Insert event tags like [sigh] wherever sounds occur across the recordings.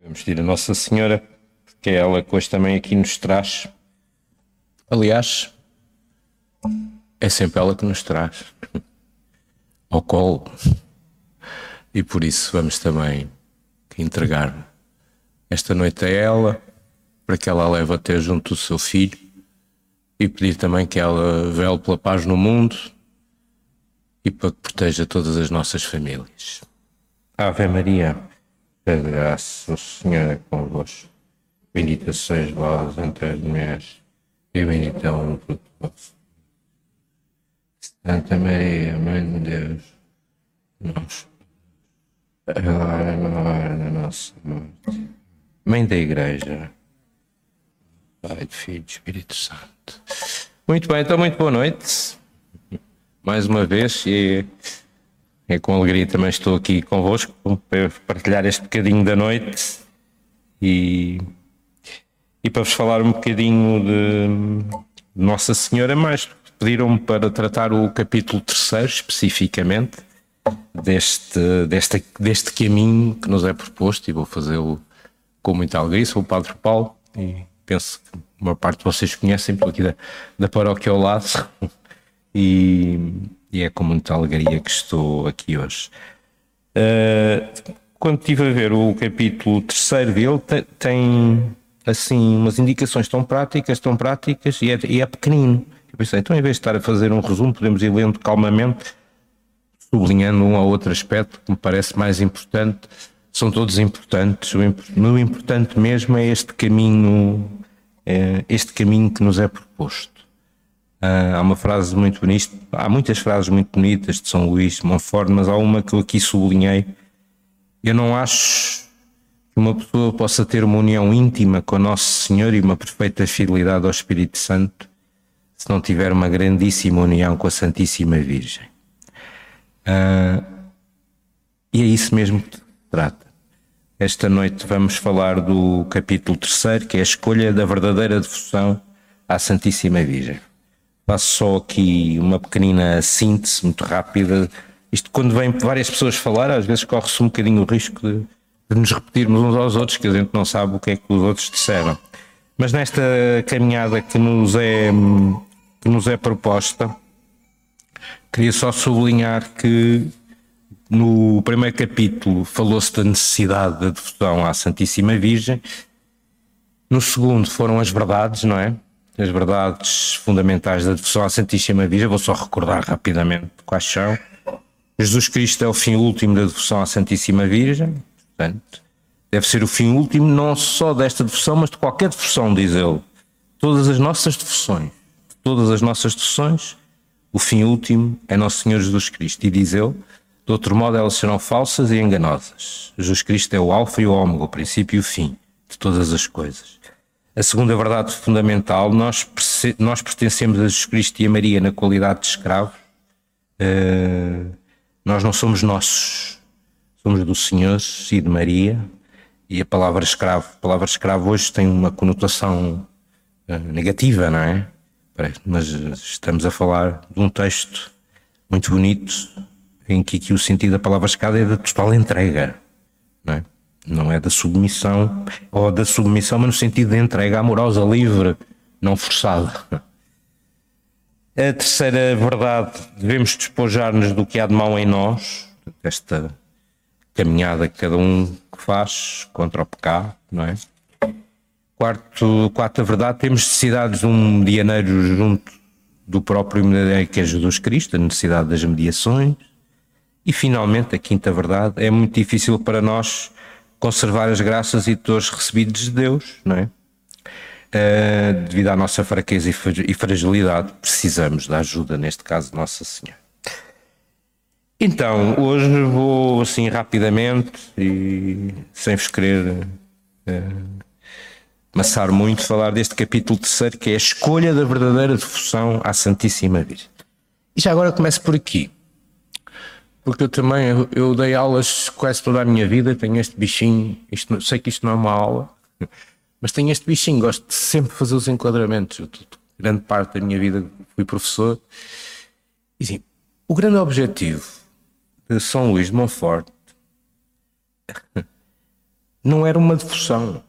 Vamos pedir a Nossa Senhora, porque é ela que hoje também aqui nos traz. Aliás, é sempre ela que nos traz [laughs] ao colo. E por isso vamos também entregar esta noite a ela, para que ela a leve até junto do seu filho e pedir também que ela vele pela paz no mundo e para que proteja todas as nossas famílias. Ave Maria, de graça, o Senhor é convosco. Bendita sois vós entre as mulheres, e bendito é o fruto do vosso. Santa Maria, Mãe de Deus, nós, agora na hora da nossa morte. Mãe da Igreja, Pai, Filho e Espírito Santo. Muito bem, então, muito boa noite. Mais uma vez, e é com alegria também estou aqui convosco para partilhar este bocadinho da noite e, e para vos falar um bocadinho de Nossa Senhora, mas pediram-me para tratar o capítulo terceiro especificamente deste, deste, deste caminho que nos é proposto e vou fazê-lo com muita alegria. Sou o Padre Paulo e penso que uma parte de vocês conhecem, por aqui da, da paróquia ao lado. [laughs] E, e é com muita alegria que estou aqui hoje. Uh, quando estive a ver o capítulo terceiro dele, tem assim umas indicações tão práticas, tão práticas, e é, e é pequenino. Eu pensei, então em vez de estar a fazer um resumo, podemos ir lendo calmamente, sublinhando um ou outro aspecto que me parece mais importante. São todos importantes. O importante mesmo é este caminho, é este caminho que nos é proposto. Uh, há uma frase muito bonita, há muitas frases muito bonitas de São Luís de Montfort, mas há uma que eu aqui sublinhei. Eu não acho que uma pessoa possa ter uma união íntima com Nosso Senhor e uma perfeita fidelidade ao Espírito Santo se não tiver uma grandíssima união com a Santíssima Virgem. Uh, e é isso mesmo que trata. Esta noite vamos falar do capítulo terceiro, que é a escolha da verdadeira devoção à Santíssima Virgem. Faço só aqui uma pequenina síntese muito rápida. Isto, quando vem várias pessoas falar, às vezes corre-se um bocadinho o risco de, de, nos repetirmos uns aos outros, que a gente não sabe o que é que os outros disseram. Mas nesta caminhada que nos é, que nos é proposta, queria só sublinhar que no primeiro capítulo falou-se da necessidade da devoção à Santíssima Virgem. No segundo foram as verdades, não é? As verdades fundamentais da devoção à Santíssima Virgem, vou só recordar rapidamente quais são. Jesus Cristo é o fim último da devoção à Santíssima Virgem, portanto, deve ser o fim último não só desta devoção, mas de qualquer devoção, diz ele. Todas as nossas devoções, todas as nossas devoções, o fim último é Nosso Senhor Jesus Cristo. E diz ele, de outro modo elas serão falsas e enganosas. Jesus Cristo é o alfa e o ômega, o princípio e o fim de todas as coisas. A segunda verdade fundamental, nós, nós pertencemos a Jesus Cristo e a Maria na qualidade de escravos. Uh, nós não somos nossos, somos do Senhor e de Maria. E a palavra escravo, a palavra escravo hoje tem uma conotação uh, negativa, não é? Mas estamos a falar de um texto muito bonito em que o sentido da palavra escravo é da total entrega, não é? Não é da submissão, ou da submissão, mas no sentido de entrega amorosa, livre, não forçada. A terceira verdade, devemos despojar-nos do que há de mal em nós, esta caminhada que cada um faz contra o pecado, não é? Quarto, quarta verdade, temos necessidades de um medianeiro junto do próprio medianeiro que é Jesus Cristo, a necessidade das mediações. E finalmente, a quinta verdade, é muito difícil para nós conservar as graças e dores recebidos de Deus, não é? Uh, devido à nossa fraqueza e fragilidade, precisamos da ajuda, neste caso, de Nossa Senhora. Então, hoje vou assim rapidamente e sem vos querer uh, amassar muito, falar deste capítulo terceiro que é a escolha da verdadeira devoção à Santíssima Virgem. E já agora começo por aqui porque eu também eu, dei aulas quase toda a minha vida, tenho este bichinho, isto, sei que isto não é uma aula, mas tenho este bichinho, gosto de sempre fazer os enquadramentos. Eu, grande parte da minha vida fui professor. E sim, o grande objetivo de São Luís de Montfort [laughs] não era uma devoção.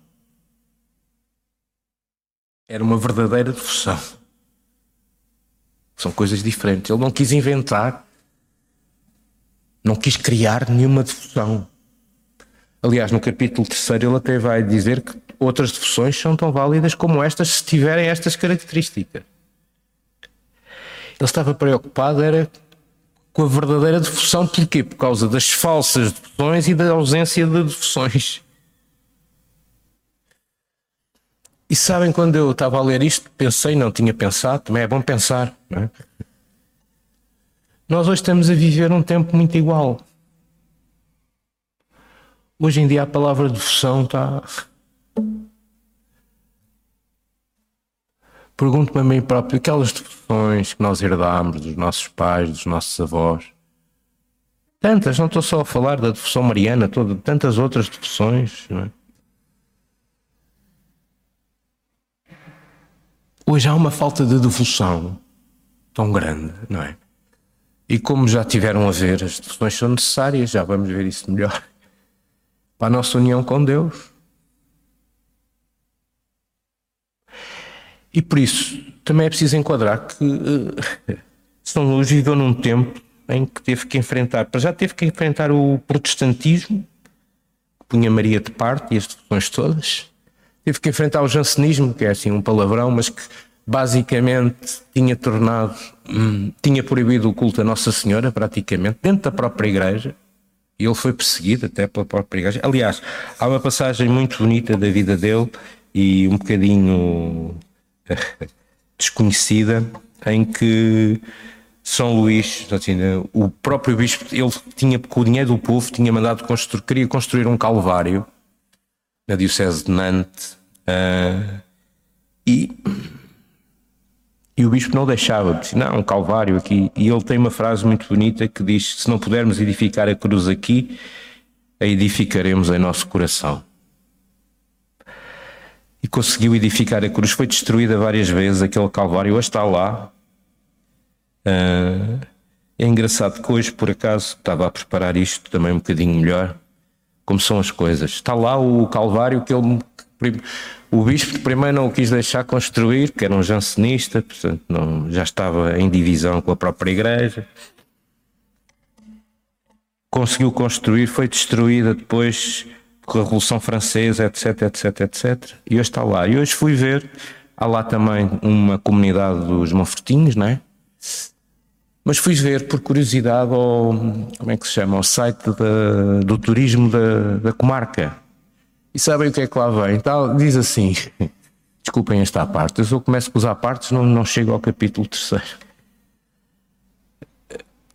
Era uma verdadeira devoção. São coisas diferentes. Ele não quis inventar, não quis criar nenhuma devoção. Aliás, no capítulo 3 ele até vai dizer que outras devoções são tão válidas como estas se tiverem estas características. Ele estava preocupado era com a verdadeira devoção, porquê? Por causa das falsas devoções e da ausência de devoções. E sabem, quando eu estava a ler isto, pensei, não tinha pensado, também é bom pensar. É? Nós hoje estamos a viver um tempo muito igual. Hoje em dia a palavra devoção está. Pergunto-me a mim próprio, aquelas devoções que nós herdámos dos nossos pais, dos nossos avós, tantas, não estou só a falar da devoção mariana, toda, tantas outras devoções, não é? Hoje há uma falta de devoção tão grande, não é? E como já tiveram a ver, as devoções são necessárias, já vamos ver isso melhor, para a nossa união com Deus. E por isso também é preciso enquadrar que uh, São Luís viveu num tempo em que teve que enfrentar, para já teve que enfrentar o protestantismo, que punha Maria de parte e as devoções todas, Teve que enfrentar o jansenismo, que é assim um palavrão, mas que basicamente tinha tornado, hum, tinha proibido o culto a Nossa Senhora, praticamente, dentro da própria igreja. E ele foi perseguido até pela própria igreja. Aliás, há uma passagem muito bonita da vida dele e um bocadinho [laughs] desconhecida, em que São Luís, assim, o próprio bispo, ele tinha, com o dinheiro do povo, tinha mandado construir, queria construir um calvário na Diocese de Nantes Uh, e, e o bispo não deixava, disse, não, um calvário aqui. E ele tem uma frase muito bonita que diz: Se não pudermos edificar a cruz aqui, a edificaremos em nosso coração. E conseguiu edificar a cruz. Foi destruída várias vezes, aquele calvário, hoje está lá. Uh, é engraçado que hoje, por acaso, estava a preparar isto também um bocadinho melhor, como são as coisas. Está lá o calvário que ele o bispo primeiro não o quis deixar construir, porque era um jansenista, portanto não, já estava em divisão com a própria igreja. Conseguiu construir, foi destruída depois com a Revolução Francesa, etc, etc, etc. E hoje está lá. E hoje fui ver, há lá também uma comunidade dos Monfortinhos, não é? Mas fui ver por curiosidade ao, como é que se chama, ao site do turismo da, da comarca e sabem o que é que lá vem? Então, diz assim: [laughs] desculpem esta parte, eu só começo a usar partes, não, não chego ao capítulo terceiro.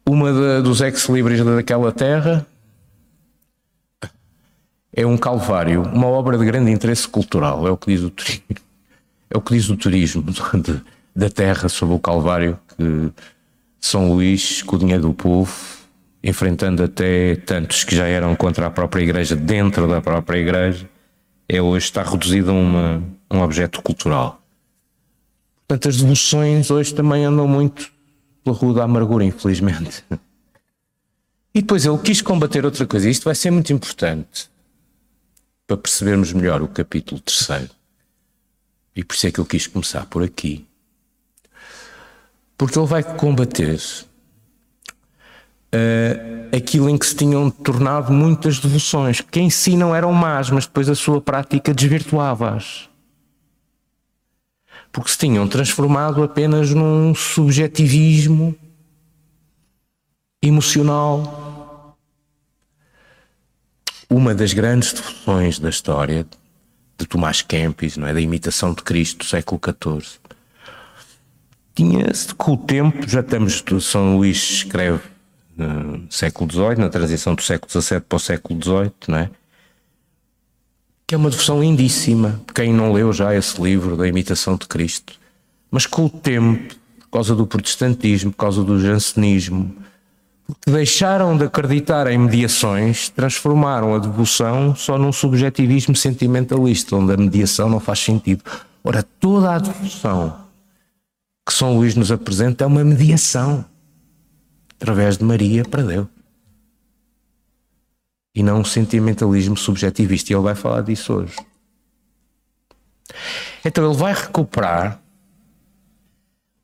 Uma de, dos ex-libris daquela terra é um calvário, uma obra de grande interesse cultural, é o que diz o turismo, [laughs] é o que diz o turismo [laughs] de, da terra sobre o calvário que São Luís, dinheiro do povo, enfrentando até tantos que já eram contra a própria igreja, dentro da própria igreja, é hoje está reduzido a, uma, um objeto cultural. Portanto, as devoções hoje também andam muito pela rua da amargura, infelizmente. E depois ele quis combater outra coisa. Isto vai ser muito importante para percebermos melhor o capítulo terceiro. E por isso é que ele quis começar por aqui. Porque ele vai combater uh, aquilo em que se tinham tornado muitas devoções, que em si não eram más, mas depois a sua prática desvirtuava-as. Porque se tinham transformado apenas num subjetivismo emocional. Uma das grandes devoções da história de Tomás Kempis, não é? da imitação de Cristo do século XIV, tinha-se com o tempo, já estamos, São Luís escreve no século XVIII, na transição do século XVII para o século XVIII, não é? Que é uma devoção lindíssima. Quem não leu já esse livro da imitação de Cristo. Mas com o tempo, por causa do protestantismo, por causa do jansenismo, porque deixaram de acreditar em mediações, transformaram a devoção só num subjetivismo sentimentalista, onde a mediação não faz sentido. Ora, toda a devoção que São Luís nos apresenta é uma mediação através de Maria para Deus. e não um sentimentalismo subjetivista. E ele vai falar disso hoje. Então ele vai recuperar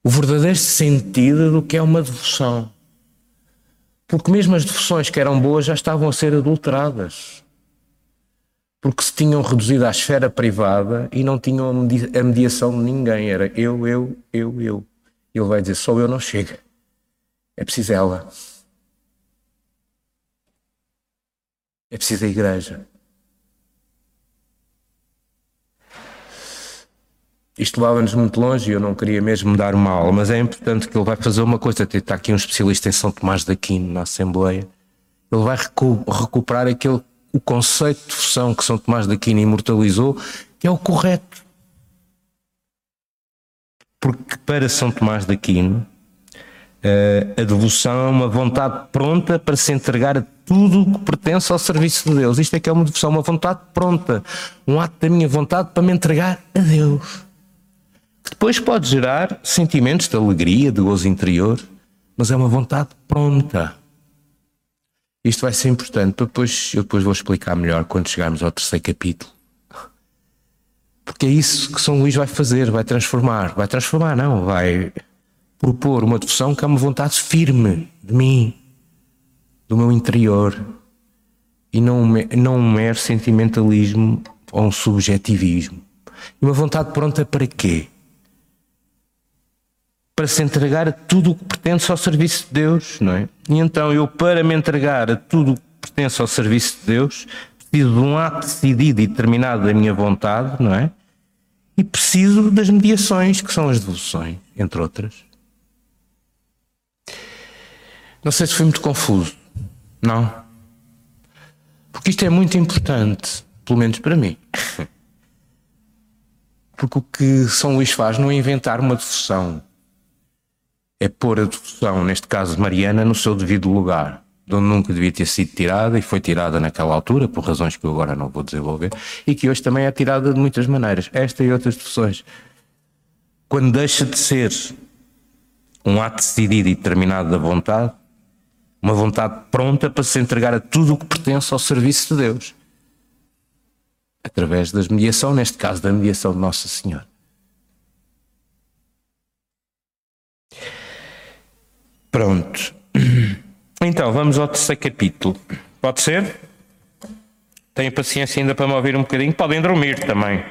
o verdadeiro sentido do que é uma devoção. Porque mesmo as devoções que eram boas já estavam a ser adulteradas. Porque se tinham reduzido à esfera privada e não tinham a mediação de ninguém. Era eu, eu, eu, eu. E ele vai dizer: só eu não chega. É preciso ela. É preciso a igreja. Isto leva-nos muito longe e eu não queria mesmo dar uma aula, mas é importante que ele vai fazer uma coisa. Está aqui um especialista em São Tomás de Aquino na Assembleia. Ele vai recu recuperar aquele o conceito de fusão que São Tomás de Aquino imortalizou, que é o correto. Porque para São Tomás de Aquino, a devoção é uma vontade pronta para se entregar a tudo o que pertence ao serviço de Deus. Isto é que é uma devoção, uma vontade pronta, um ato da minha vontade para me entregar a Deus. Que depois pode gerar sentimentos de alegria, de gozo interior, mas é uma vontade pronta. Isto vai ser importante, depois, eu depois vou explicar melhor quando chegarmos ao terceiro capítulo. Porque é isso que São Luís vai fazer, vai transformar. Vai transformar, não, vai propor uma devoção que é uma vontade firme de mim, do meu interior, e não, não um mero sentimentalismo ou um subjetivismo. E uma vontade pronta para quê? Para se entregar a tudo o que pertence ao serviço de Deus, não é? E então eu, para me entregar a tudo o que pertence ao serviço de Deus, preciso de um ato decidido e determinado da minha vontade, não é? E preciso das mediações, que são as devoções, entre outras. Não sei se foi muito confuso. Não. Porque isto é muito importante, pelo menos para mim. Porque o que São Luís faz não é inventar uma devoção, é pôr a devoção, neste caso Mariana, no seu devido lugar, de onde nunca devia ter sido tirada e foi tirada naquela altura, por razões que eu agora não vou desenvolver, e que hoje também é tirada de muitas maneiras, esta e outras devoções. Quando deixa de ser um ato decidido e determinado da vontade, uma vontade pronta para se entregar a tudo o que pertence ao serviço de Deus. Através da mediação, neste caso da mediação de Nossa Senhora. Pronto. Então, vamos ao terceiro capítulo. Pode ser? Tenho paciência ainda para me ouvir um bocadinho. Podem dormir também.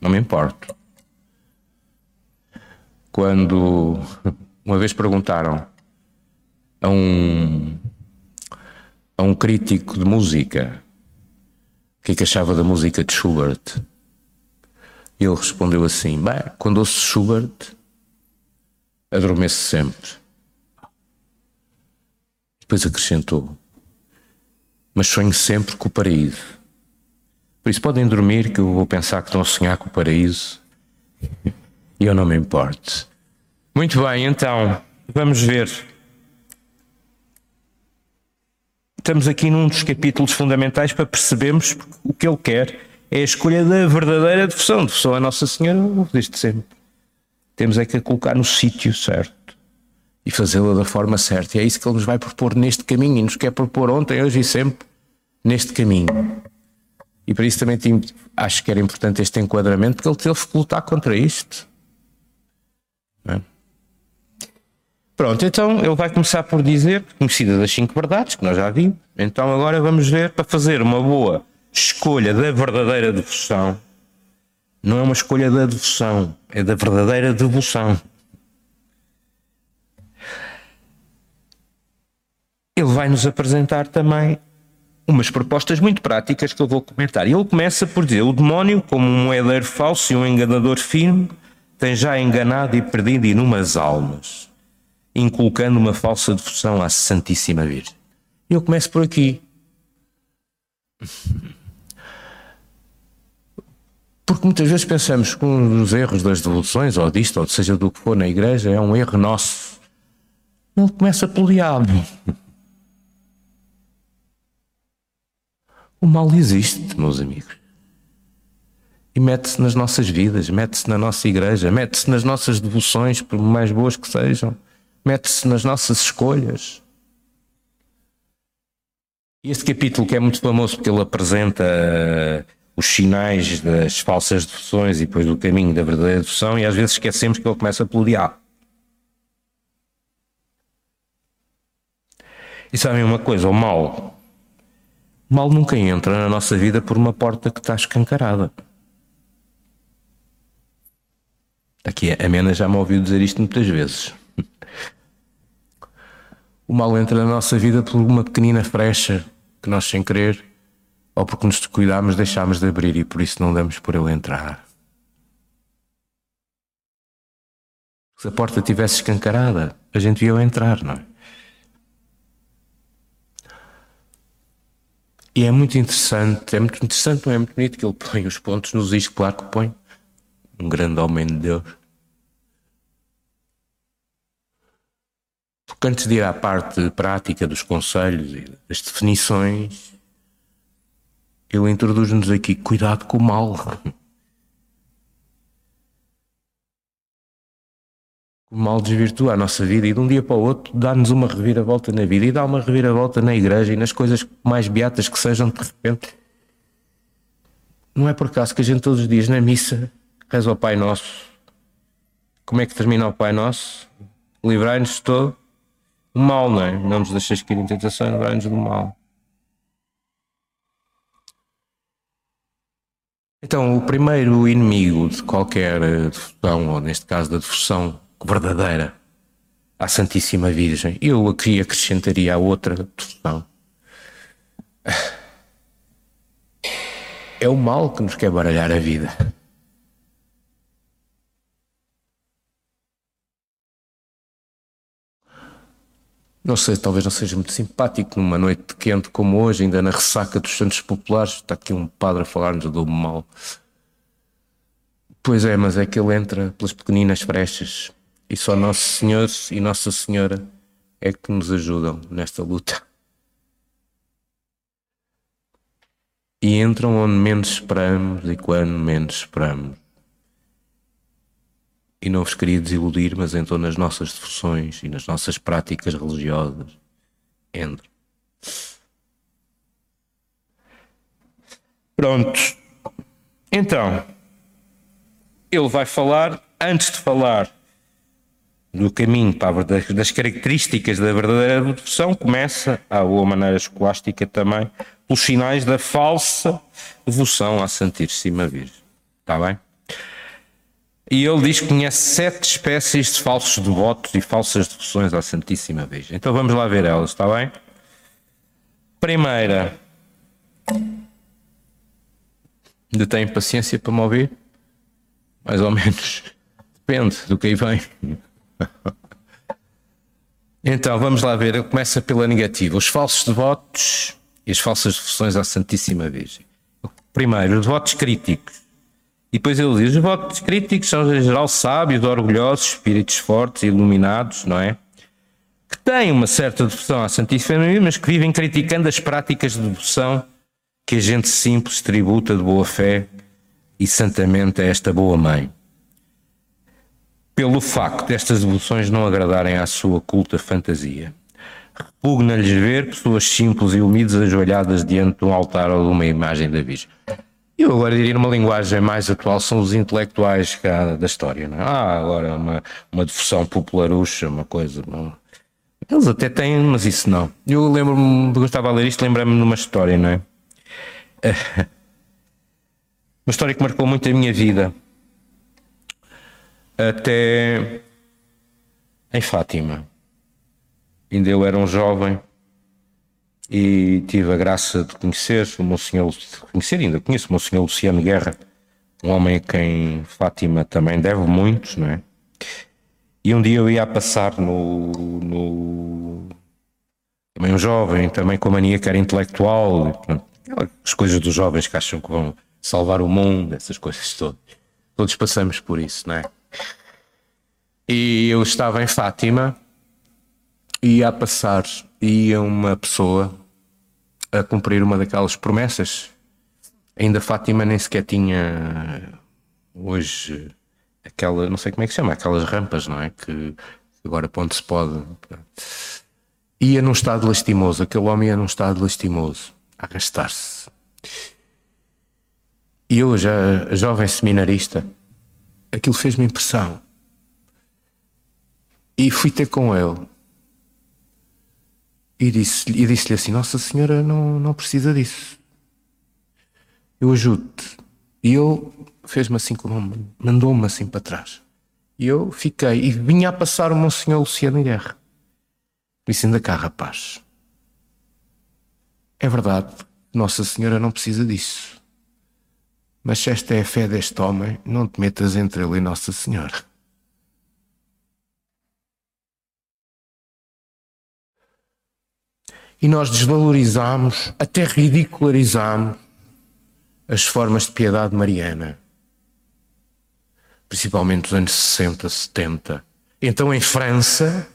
Não me importo. Quando uma vez perguntaram a um, a um crítico de música o que é que achava da música de Schubert. E ele respondeu assim: Bem, quando ouço Schubert, adormeço sempre. Depois acrescentou: Mas sonho sempre com o paraíso. Por isso podem dormir, que eu vou pensar que estão a sonhar com o paraíso e eu não me importo. Muito bem, então, vamos ver estamos aqui num dos capítulos fundamentais para percebermos o que ele quer é a escolha da verdadeira devoção. Devoção a Nossa Senhora, desde sempre. Temos é que a colocar no sítio certo e fazê-la da forma certa. E é isso que ele nos vai propor neste caminho e nos quer propor ontem, hoje e sempre neste caminho. E para isso também acho que era importante este enquadramento, porque ele teve que lutar contra isto. É? Pronto, então ele vai começar por dizer, conhecida das cinco verdades, que nós já vimos. Então agora vamos ver, para fazer uma boa escolha da verdadeira devoção, não é uma escolha da devoção, é da verdadeira devoção. Ele vai nos apresentar também umas propostas muito práticas que eu vou comentar. Ele começa por dizer: o demónio, como um moedeiro falso e um enganador firme, tem já enganado e perdido inumas almas inculcando uma falsa devoção à Santíssima Virgem. Eu começo por aqui. Porque muitas vezes pensamos que um dos erros das devoluções, ou disto, ou seja do que for na igreja, é um erro nosso. Ele começa pelo diabo. O mal existe, meus amigos. E mete-se nas nossas vidas, mete-se na nossa igreja, mete-se nas nossas devoções, por mais boas que sejam mete-se nas nossas escolhas. Este capítulo que é muito famoso porque ele apresenta uh, os sinais das falsas devoções e depois do caminho da verdadeira devoção e às vezes esquecemos que ele começa pelo diabo. E sabem uma coisa, o mal, o mal nunca entra na nossa vida por uma porta que está escancarada. Aqui a Mena já me ouviu dizer isto muitas vezes. O mal entra na nossa vida por uma pequenina frecha que nós, sem querer, ou porque nos descuidámos, deixámos de abrir e por isso não damos por ele entrar. Se a porta tivesse escancarada, a gente via entrar, não é? E é muito interessante, é muito interessante, não é muito bonito que ele põe os pontos nos is, claro que põe. Um grande homem de Deus. Antes de ir à parte prática dos conselhos e das definições, ele introduz-nos aqui cuidado com o mal. O mal desvirtua a nossa vida e de um dia para o outro dá-nos uma reviravolta na vida e dá uma reviravolta na igreja e nas coisas mais beatas que sejam de repente. Não é por acaso que a gente todos os dias na missa reza ao Pai Nosso. Como é que termina o Pai Nosso? Livrai-nos todo mal, não é? Não nos deixes cair em tentação e livrai-nos do mal. Então, o primeiro inimigo de qualquer devoção, ou neste caso da devoção verdadeira à Santíssima Virgem, eu aqui acrescentaria a outra devoção. É o mal que nos quer baralhar a vida. Não sei, talvez não seja muito simpático numa noite quente como hoje, ainda na ressaca dos Santos Populares, está aqui um padre a falar-nos do mal. Pois é, mas é que ele entra pelas pequeninas brechas e só Nosso Senhor e Nossa Senhora é que nos ajudam nesta luta. E entram onde menos esperamos e quando menos esperamos. E não vos queria desiludir, mas então nas nossas devoções e nas nossas práticas religiosas entro. Pronto. Então, ele vai falar, antes de falar do caminho para das, das características da verdadeira devoção, começa, à boa maneira escolástica também, pelos sinais da falsa devoção à Santíssima Virgem. Está bem? E ele diz que conhece sete espécies de falsos devotos e falsas devoções à Santíssima Virgem. Então vamos lá ver elas, está bem? Primeira. Ainda tem paciência para me ouvir? Mais ou menos. Depende do que aí vem. Então vamos lá ver. Começa pela negativa. Os falsos devotos e as falsas devoções à Santíssima Virgem. Primeiro, os devotos críticos. E depois ele diz: os votos críticos são, em geral, sábios, orgulhosos, espíritos fortes iluminados, não é? Que têm uma certa devoção à Santíssima Virgem, mas que vivem criticando as práticas de devoção que a gente simples tributa de boa fé e santamente a esta boa mãe. Pelo facto destas devoções não agradarem à sua culta fantasia. Repugna-lhes ver pessoas simples e humildes ajoelhadas diante de um altar ou de uma imagem da Virgem. Eu agora diria numa linguagem mais atual, são os intelectuais cá da história. Não é? Ah, agora uma, uma devoção popularucha, uma coisa. Não. Eles até têm, mas isso não. Eu lembro-me, gostava de ler isto, lembrei-me de uma história, não é? [laughs] Uma história que marcou muito a minha vida. Até em Fátima. Ainda eu era um jovem e tive a graça de conhecer o Monsenhor, conhecer ainda conheço o Monsenhor Luciano Guerra, um homem a quem Fátima também deve muito, não é? E um dia eu ia passar no, no também um jovem, também com a mania que era intelectual, as coisas dos jovens que acham que vão salvar o mundo, essas coisas todas. Todos passamos por isso, não é? E eu estava em Fátima e ia a passar ia uma pessoa a cumprir uma daquelas promessas. Ainda Fátima nem sequer tinha hoje aquela, não sei como é que se chama, aquelas rampas, não é? Que agora ponto se pode. ia num estado lastimoso, aquele homem ia num estado lastimoso, a arrastar-se. E eu, já jovem seminarista, aquilo fez-me impressão. E fui ter com ele. E disse-lhe disse assim: Nossa Senhora não, não precisa disso. Eu ajudo-te. E ele fez-me assim, mandou-me assim para trás. E eu fiquei. E vinha a passar o Monsenhor Luciano Guerra. Disse: Ainda cá, rapaz. É verdade, Nossa Senhora não precisa disso. Mas se esta é a fé deste homem, não te metas entre ele e Nossa Senhora. E nós desvalorizamos, até ridicularizamos as formas de piedade mariana. Principalmente nos anos 60, 70. Então em França,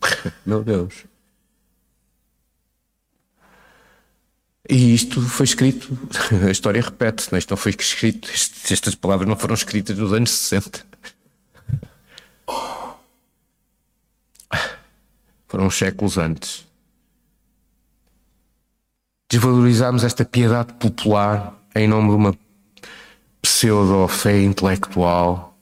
[laughs] meu Deus, E isto foi escrito, [laughs] a história repete-se, não, é? isto não foi escrito, estas palavras não foram escritas nos anos 60. [laughs] Foram séculos antes. Desvalorizámos esta piedade popular em nome de uma pseudo-fé intelectual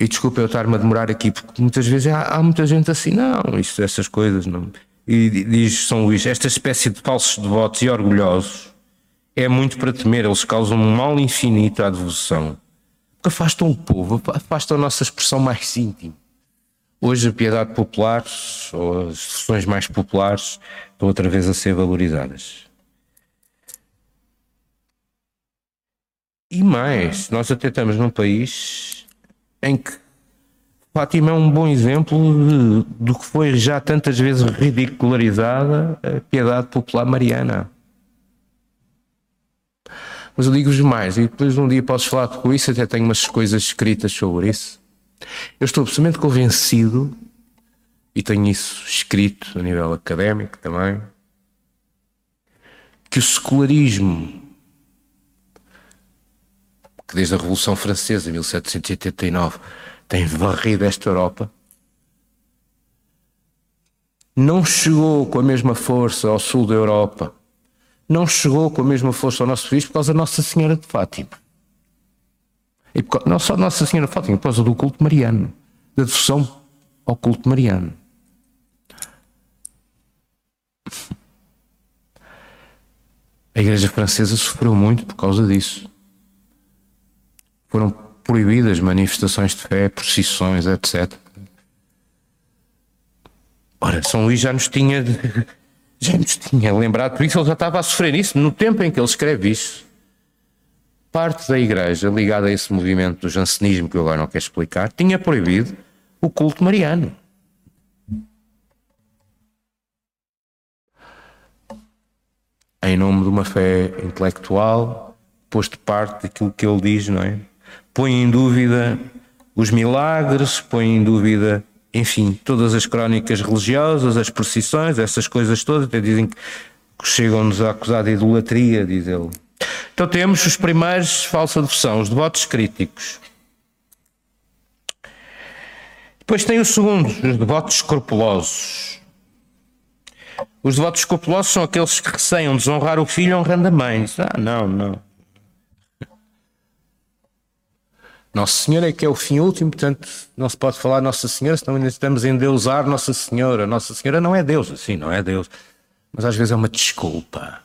E desculpa eu estar-me a demorar aqui, porque muitas vezes há, há muita gente assim, não, isto, essas coisas não. E diz São Luís: esta espécie de falsos devotos e orgulhosos é muito para temer, eles causam um mal infinito à devoção. Porque afastam o povo, afastam a nossa expressão mais íntima. Hoje a piedade popular, ou as expressões mais populares, estão outra vez a ser valorizadas. E mais, nós até estamos num país em que Fátima é um bom exemplo do que foi já tantas vezes ridicularizada a piedade popular mariana. Mas eu digo-vos mais, e depois um dia posso falar com isso, até tenho umas coisas escritas sobre isso. Eu estou absolutamente convencido, e tenho isso escrito a nível académico também, que o secularismo que desde a Revolução Francesa, 1789, tem varrido esta Europa, não chegou com a mesma força ao sul da Europa, não chegou com a mesma força ao nosso país por causa da Nossa Senhora de Fátima. E não só Nossa Senhora Fátima, por causa do culto mariano, da devoção ao culto mariano. A Igreja Francesa sofreu muito por causa disso. Foram proibidas manifestações de fé, procissões, etc. Ora, São Luís já nos tinha, [laughs] já nos tinha lembrado, por isso ele já estava a sofrer isso no tempo em que ele escreve isso. Parte da igreja ligada a esse movimento do jansenismo, que eu agora não quero explicar, tinha proibido o culto mariano. Em nome de uma fé intelectual, posto parte daquilo que ele diz, não é? põe em dúvida os milagres, põe em dúvida, enfim, todas as crónicas religiosas, as procissões, essas coisas todas, até dizem que chegam-nos a acusar de idolatria, diz ele. Então temos os primeiros falsa devoção, os devotos críticos. Depois tem o segundo, os devotos escrupulosos. Os devotos escrupulosos são aqueles que receiam desonrar o filho honrando a mãe. Ah, não, não. Nossa Senhora é que é o fim último, portanto não se pode falar Nossa Senhora, senão ainda estamos a endeusar Nossa Senhora. Nossa Senhora não é Deus, sim, não é Deus, mas às vezes é uma desculpa.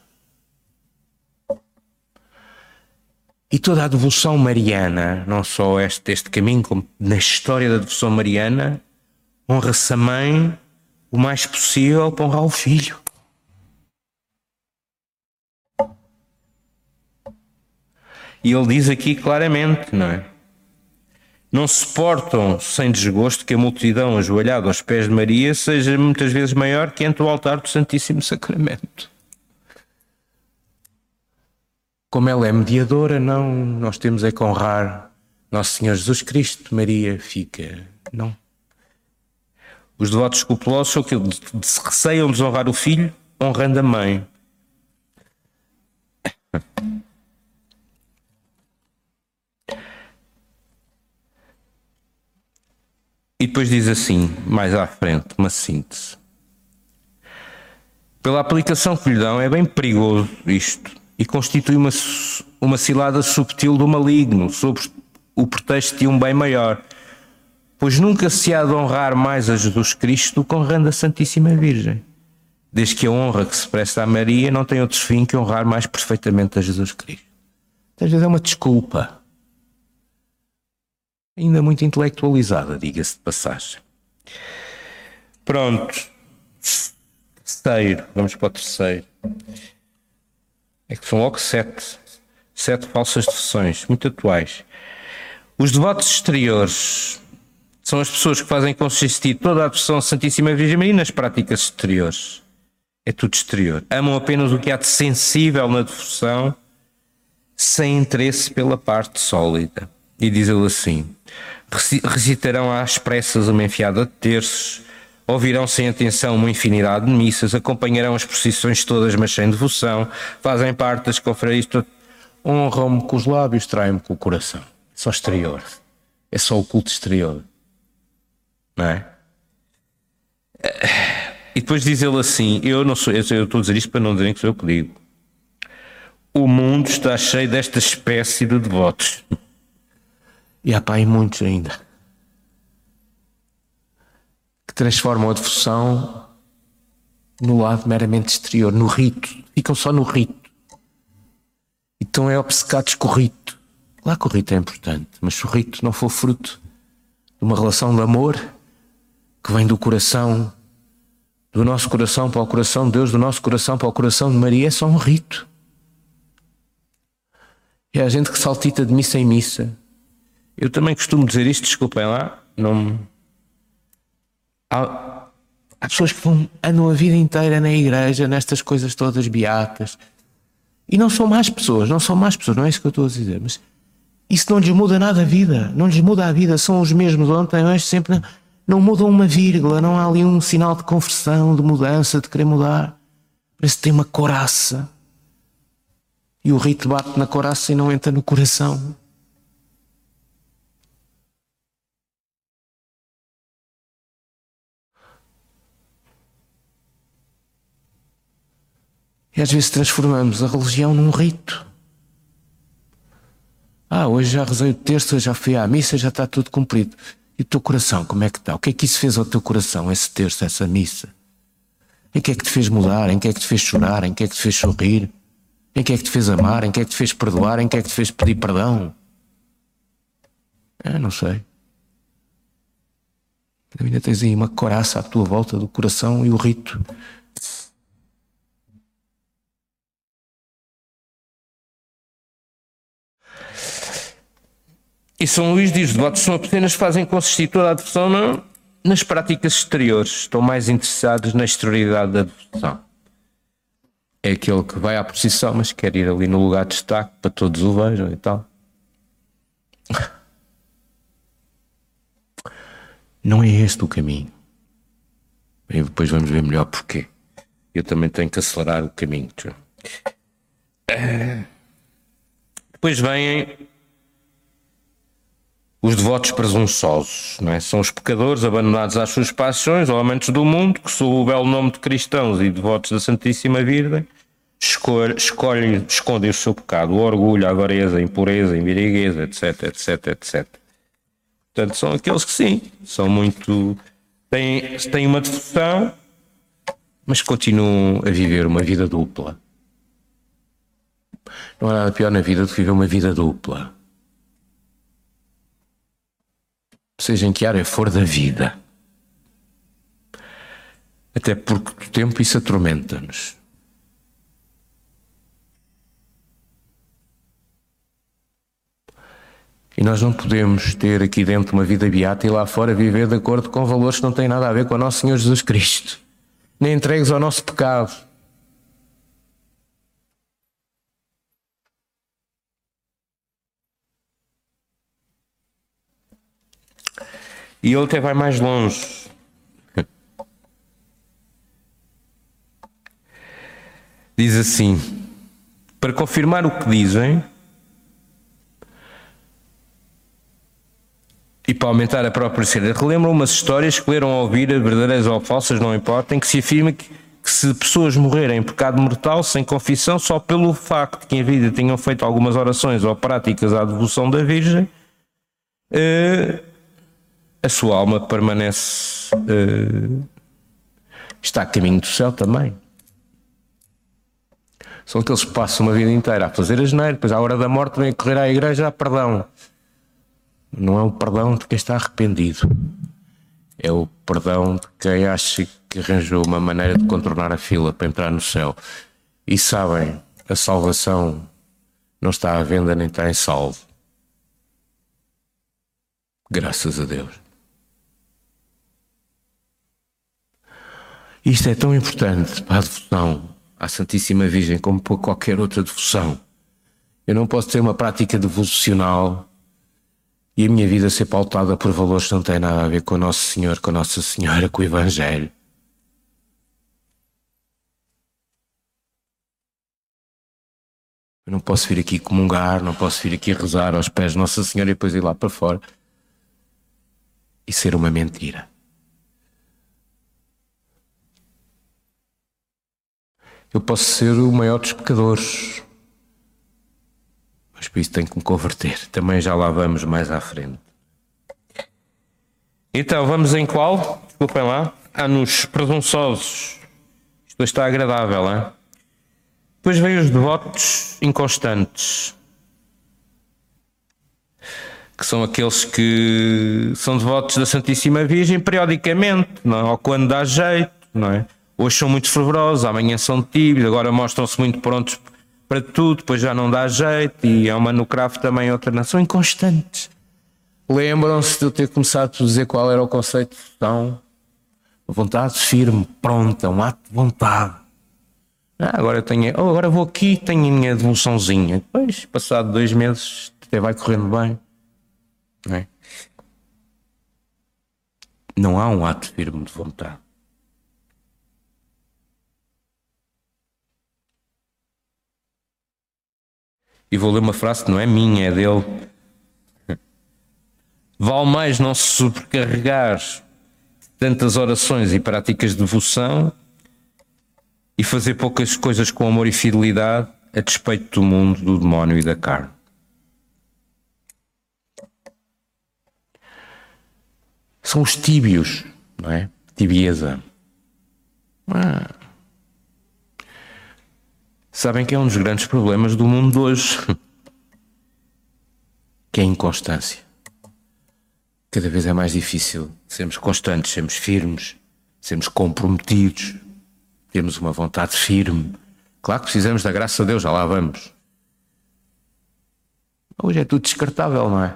E toda a devoção mariana, não só este, este caminho, como na história da devoção mariana, honra-se a mãe o mais possível para honrar o filho. E ele diz aqui claramente, não é? não suportam sem desgosto que a multidão ajoelhada aos pés de Maria seja muitas vezes maior que entre o altar do Santíssimo Sacramento. Como ela é mediadora, não, nós temos é que honrar Nosso Senhor Jesus Cristo, Maria fica, não. Os devotos escrupulosos são que receiam desonrar o filho, honrando a mãe. E depois diz assim, mais à frente, uma síntese. Pela aplicação que lhe dão, é bem perigoso isto e constitui uma, uma cilada subtil do maligno sobre o pretexto de um bem maior, pois nunca se há de honrar mais a Jesus Cristo do que honrando a Santíssima Virgem, desde que a honra que se presta a Maria não tem outro fim que honrar mais perfeitamente a Jesus Cristo. Às vezes é uma desculpa, ainda muito intelectualizada, diga-se de passagem. Pronto. Terceiro, vamos para o terceiro. É que são logo sete. Sete falsas devoções, muito atuais. Os devotos exteriores são as pessoas que fazem consistir toda a devoção Santíssima Virgem Maria nas práticas exteriores. É tudo exterior. Amam apenas o que há de sensível na devoção, sem interesse pela parte sólida. E diz ele assim: recitarão às pressas uma enfiada de terços, ouvirão sem atenção uma infinidade de missas, acompanharão as procissões todas, mas sem devoção, fazem parte das confrarias, honram-me com os lábios, traem-me com o coração. É só exterior. É só o culto exterior. Não é? E depois diz ele assim: Eu não sou, eu estou a dizer isto para não dizerem que sou eu que digo. O mundo está cheio desta espécie de devotos. E há pai muitos ainda que transformam a devoção no lado meramente exterior, no rito. Ficam só no rito. Então é obcecados com o rito. Claro que o rito é importante, mas se o rito não for fruto de uma relação de amor que vem do coração, do nosso coração para o coração de Deus, do nosso coração para o coração de Maria, é só um rito. É a gente que saltita de missa em missa, eu também costumo dizer isto, desculpem lá, não. Há, há pessoas que vão, andam a vida inteira na igreja, nestas coisas todas beatas, e não são más pessoas, não são más pessoas, não é isso que eu estou a dizer, mas isso não lhes muda nada a vida, não lhes muda a vida, são os mesmos ontem, hoje, sempre, não, não mudam uma vírgula, não há ali um sinal de conversão, de mudança, de querer mudar. Parece que tem uma coraça. E o rito bate na coraça e não entra no coração. E às vezes transformamos a religião num rito. Ah, hoje já rezei o terço, já fui à missa, já está tudo cumprido. E o teu coração, como é que está? O que é que isso fez ao teu coração, esse terço, essa missa? Em que é que te fez mudar? Em que é que te fez chorar? Em que é que te fez sorrir? Em que é que te fez amar? Em que é que te fez perdoar? Em que é que te fez pedir perdão? É, não sei. Ainda tens aí uma coraça à tua volta do coração e o rito E São Luís diz: devotos são apenas fazem consistir toda a devoção não, nas práticas exteriores, estão mais interessados na exterioridade da devoção. É aquele que vai à procissão, mas quer ir ali no lugar de destaque para todos o vejam e tal. [laughs] Não é este o caminho. E depois vamos ver melhor porquê. Eu também tenho que acelerar o caminho. Depois vêm os devotos presunçosos, não é? São os pecadores abandonados às suas paixões, ou amantes do mundo, que sob o belo nome de cristãos e devotos da Santíssima Virgem, escolhem, escolhem, escondem o seu pecado, o orgulho, a avareza, a impureza, a invirigueza, etc, etc, etc. Portanto, são aqueles que sim, são muito. têm, têm uma devoção, mas continuam a viver uma vida dupla. Não há nada pior na vida do que viver uma vida dupla. Seja em que área for da vida. Até porque o tempo isso atormenta-nos. E nós não podemos ter aqui dentro uma vida beata e lá fora viver de acordo com valores que não têm nada a ver com o nosso Senhor Jesus Cristo, nem entregues ao nosso pecado. E ele até vai mais longe. Diz assim: para confirmar o que dizem, e para aumentar a própria cena. Relembram umas histórias que leram a ouvir, verdadeiras ou falsas, não importa, em que se afirma que, que, se pessoas morrerem em pecado mortal, sem confissão, só pelo facto de que em vida tenham feito algumas orações ou práticas à devoção da Virgem, uh, a sua alma permanece. Uh, está a caminho do céu também. São aqueles que passam uma vida inteira a fazer a geneira, depois à hora da morte vêm correr à igreja a perdão. Não é o perdão de quem está arrependido. É o perdão de quem acha que arranjou uma maneira de contornar a fila para entrar no céu. E sabem, a salvação não está à venda nem está em salvo. Graças a Deus. Isto é tão importante para a devoção à Santíssima Virgem como para qualquer outra devoção. Eu não posso ter uma prática devocional e a minha vida ser pautada por valores que não têm nada a ver com o Nosso Senhor, com a Nossa Senhora, com o Evangelho. Eu não posso vir aqui comungar, não posso vir aqui rezar aos pés de Nossa Senhora e depois ir lá para fora e ser uma mentira. Eu posso ser o maior dos pecadores, mas por isso tenho que me converter. Também já lá vamos mais à frente. Então, vamos em qual? Desculpem lá. Ah, nos presunçosos. Isto está agradável, hein? Depois vem os devotos inconstantes. Que são aqueles que são devotos da Santíssima Virgem periodicamente, não é? ou quando dá jeito, não é? Hoje são muito fervorosos, amanhã são tíbidos, agora mostram-se muito prontos para tudo, depois já não dá jeito, e é uma no craft também. São inconstantes. Lembram-se de eu ter começado a dizer qual era o conceito de devoção? Vontade firme, pronta, um ato de vontade. Ah, agora eu tenho, oh, agora vou aqui tenho a minha devoluçãozinha. Depois, passado dois meses, até vai correndo bem. Não, é? não há um ato firme de vontade. E vou ler uma frase que não é minha, é dele. Vale mais não se sobrecarregar de tantas orações e práticas de devoção e fazer poucas coisas com amor e fidelidade a despeito do mundo, do demónio e da carne. São os tíbios, não é? Tibieza. Ah. Sabem que é um dos grandes problemas do mundo hoje, que é a inconstância. Cada vez é mais difícil sermos constantes, sermos firmes, sermos comprometidos, termos uma vontade firme. Claro que precisamos da graça de Deus, já lá vamos. Hoje é tudo descartável, não é?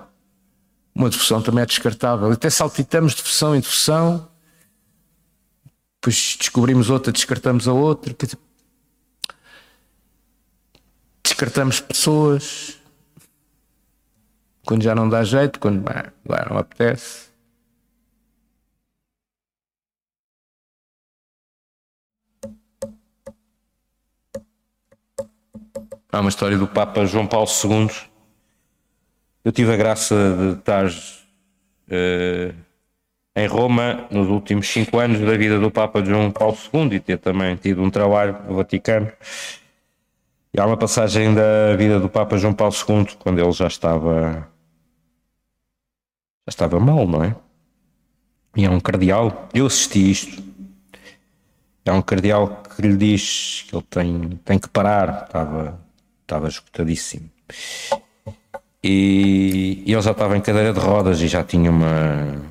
Uma devoção também é descartável. Até saltitamos de em devoção, depois descobrimos outra, descartamos a outra. Quer dizer, descartamos pessoas quando já não dá jeito, quando agora não apetece. Há uma história do Papa João Paulo II. Eu tive a graça de estar uh, em Roma nos últimos cinco anos da vida do Papa João Paulo II e ter também tido um trabalho no Vaticano. E há uma passagem da vida do Papa João Paulo II, quando ele já estava. já estava mal, não é? E é um cardeal, eu assisti isto. É um cardeal que lhe diz que ele tem, tem que parar, estava, estava esgotadíssimo. E, e ele já estava em cadeira de rodas e já tinha uma,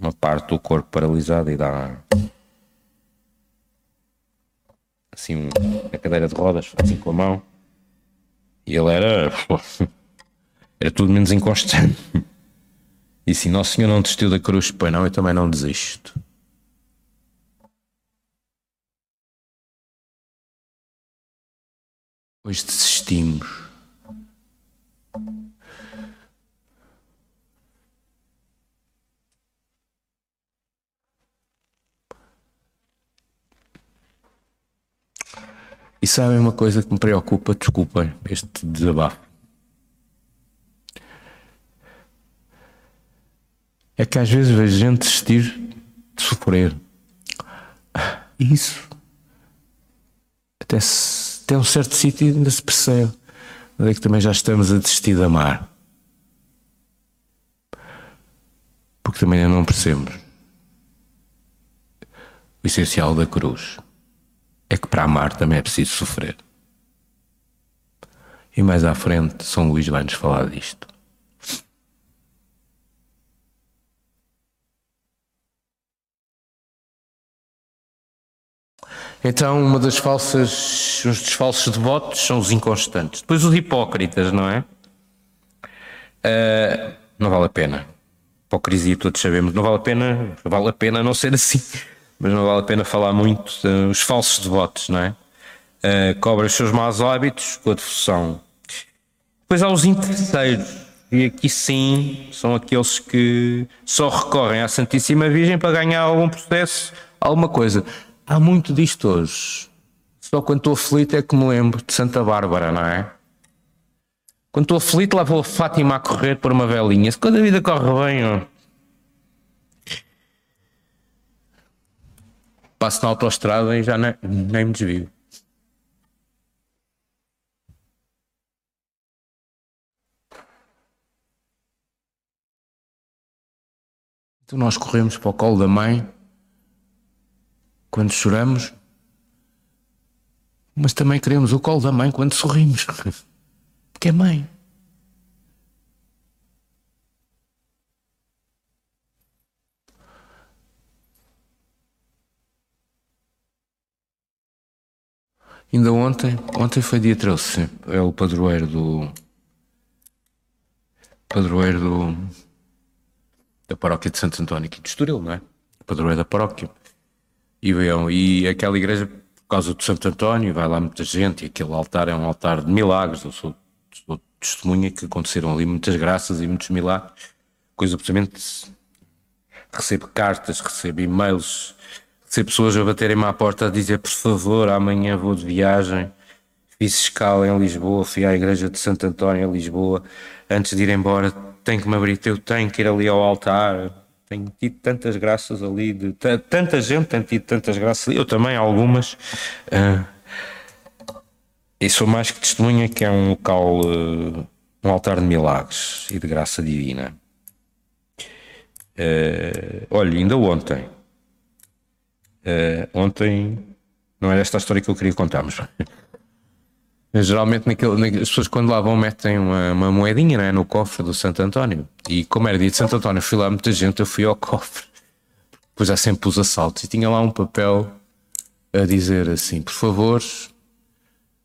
uma parte do corpo paralisada e dá assim na cadeira de rodas, assim com a mão. E ele era. [laughs] era tudo menos inconstante. E se Nosso Senhor não desistiu da cruz, pois não, eu também não desisto. Hoje desistimos. E sabem uma coisa que me preocupa, desculpem este desabafo. é que às vezes vejo gente desistir de sofrer. Isso. Até, se, até um certo sítio ainda se percebe. Mas é que também já estamos a desistir de amar. Porque também ainda não percebemos. O essencial da cruz é que para amar também é preciso sofrer. E mais à frente, São Luís vai nos falar disto. Então, uma das falsas, uns dos falsos devotos são os inconstantes. Depois os hipócritas, não é? Uh, não vale a pena. Hipocrisia, todos sabemos, não vale a pena, vale a pena não ser assim, mas não vale a pena falar muito. Uh, os falsos devotos, não é? Uh, os seus maus hábitos com a devoção. Depois há os interesseiros, e aqui sim são aqueles que só recorrem à Santíssima Virgem para ganhar algum processo, alguma coisa. Há muito disto hoje. Só quando estou aflito é que me lembro de Santa Bárbara, não é? Quando estou aflito, lá vou a Fátima a correr por uma velinha. Se quando a vida corre bem, Passo na autoestrada e já nem, nem me desvio. Então nós corremos para o colo da mãe quando choramos, mas também queremos o colo da mãe quando sorrimos, [laughs] porque é mãe. Ainda ontem, ontem foi dia 13, é o padroeiro do. padroeiro do, da paróquia de Santo António aqui de Estoril, não é? Padroeiro da paróquia. E, e aquela igreja, por causa do Santo António, vai lá muita gente, e aquele altar é um altar de milagres. Eu sou, sou testemunha que aconteceram ali muitas graças e muitos milagres. Coisa absolutamente. Recebo cartas, recebo e-mails, recebo pessoas a baterem-me à porta a dizer: por favor, amanhã vou de viagem. Fiz escala em Lisboa, fui à igreja de Santo António em Lisboa. Antes de ir embora, tenho que me abrir, eu tenho que ir ali ao altar tenho tido tantas graças ali, de, tanta gente tem tido tantas graças ali, eu também, algumas. Uh, e sou mais que testemunha que é um local, uh, um altar de milagres e de graça divina. Uh, olha, ainda ontem, uh, ontem, não era esta a história que eu queria contar, mas [laughs] Geralmente as pessoas quando lá vão metem uma, uma moedinha né, no cofre do Santo António. E como era dia de Santo António, fui lá muita gente, eu fui ao cofre. Depois há sempre os assaltos e tinha lá um papel a dizer assim, por favor,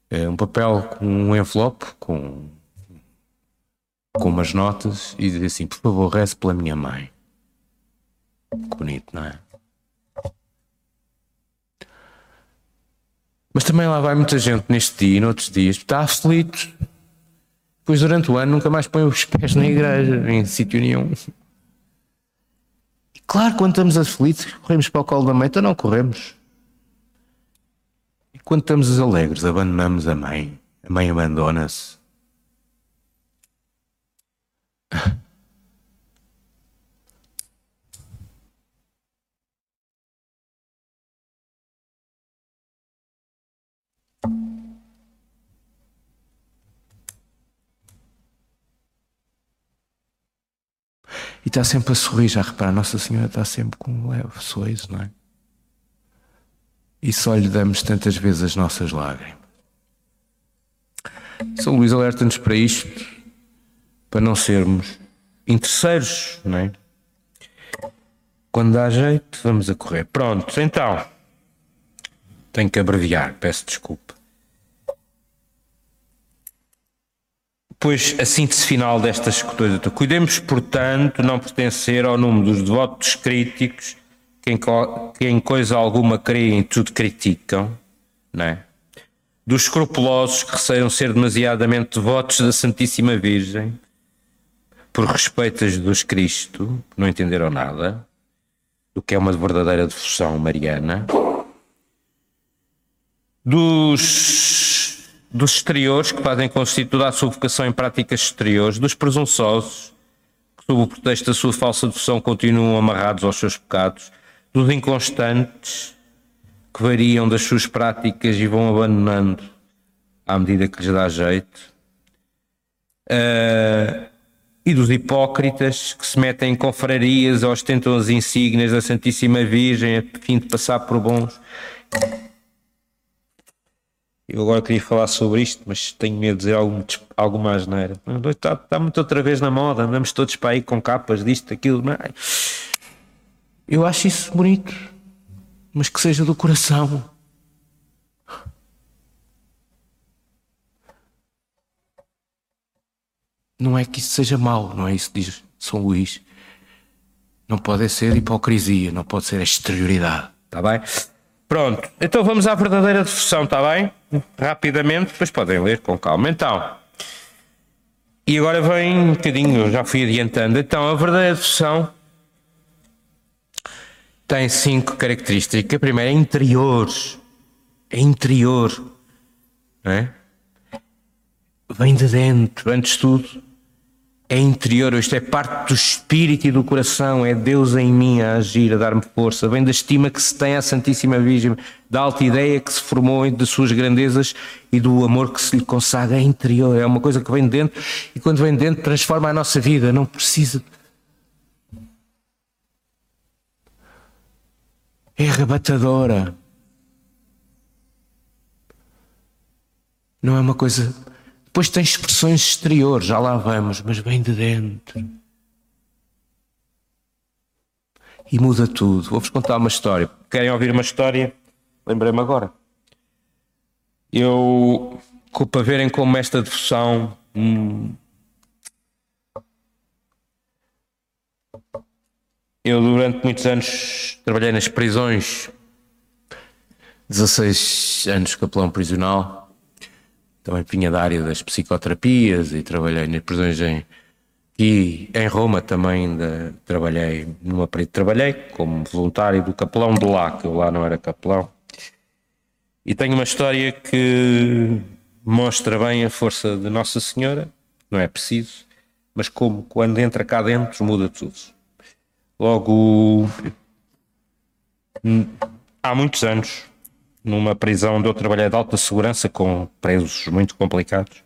é um papel com um envelope com, com umas notas e dizer assim, por favor, reze pela minha mãe. Bonito, não é? Mas também lá vai muita gente neste dia e noutros dias, está aflito. Depois, durante o ano, nunca mais põe os pés na igreja, em sítio nenhum. E claro, quando estamos aflitos, corremos para o colo da mãe, então não corremos. E quando estamos alegres, abandonamos a mãe. A mãe abandona-se. E está sempre a sorrir, já repara, Nossa Senhora está sempre com um leve sorriso, não é? E só lhe damos tantas vezes as nossas lágrimas. São Luís alerta-nos para isto, para não sermos interesseiros, não é? Quando dá jeito, vamos a correr. Pronto, então. Tenho que abreviar, peço desculpa. Pois a síntese final destas coisas. Cuidemos, portanto, não pertencer ao número dos devotos críticos que que em coisa alguma creem e tudo criticam, não é? Dos escrupulosos que receiam ser demasiadamente devotos da Santíssima Virgem, por respeito a Jesus Cristo, não entenderam nada do que é uma verdadeira devoção mariana. Dos dos exteriores, que fazem constituir a sua vocação em práticas exteriores, dos presunçosos, que sob o pretexto da sua falsa devoção, continuam amarrados aos seus pecados, dos inconstantes que variam das suas práticas e vão abandonando à medida que lhes dá jeito. Uh, e dos hipócritas que se metem em confrarias, ostentam as insígnias da Santíssima Virgem a fim de passar por bons. Eu agora queria falar sobre isto, mas tenho medo de dizer algum, alguma asneira. Está, está muito outra vez na moda, andamos todos para aí com capas disto, aquilo. É? Eu acho isso bonito, mas que seja do coração. Não é que isso seja mau, não é isso que diz São Luís. Não pode ser hipocrisia, não pode ser exterioridade, está bem? Pronto, então vamos à verdadeira devoção, está bem? Rapidamente, depois podem ler com calma. Então, e agora vem um bocadinho, já fui adiantando. Então, a verdadeira devoção tem cinco características. A primeira é interior. É interior. Não é? Vem de dentro, antes de tudo é interior, isto é parte do espírito e do coração, é Deus em mim a agir, a dar-me força, vem da estima que se tem à Santíssima Virgem, da alta ideia que se formou de suas grandezas e do amor que se lhe consagra, é interior, é uma coisa que vem de dentro e quando vem de dentro transforma a nossa vida, não precisa. É arrebatadora. Não é uma coisa depois tem expressões exteriores, já lá vamos, mas vem de dentro. E muda tudo. Vou-vos contar uma história. Querem ouvir uma história? Lembrei-me agora. Eu, para verem como esta devoção. Hum, eu, durante muitos anos, trabalhei nas prisões. 16 anos capelão prisional também vinha da área das psicoterapias e trabalhei nas prisões em, e em Roma também de, trabalhei numa trabalhei como voluntário do capelão de lá, que eu lá não era capelão. E tenho uma história que mostra bem a força de Nossa Senhora, não é preciso, mas como quando entra cá dentro muda tudo. Logo, há muitos anos, numa prisão onde eu trabalhei de alta segurança com presos muito complicados.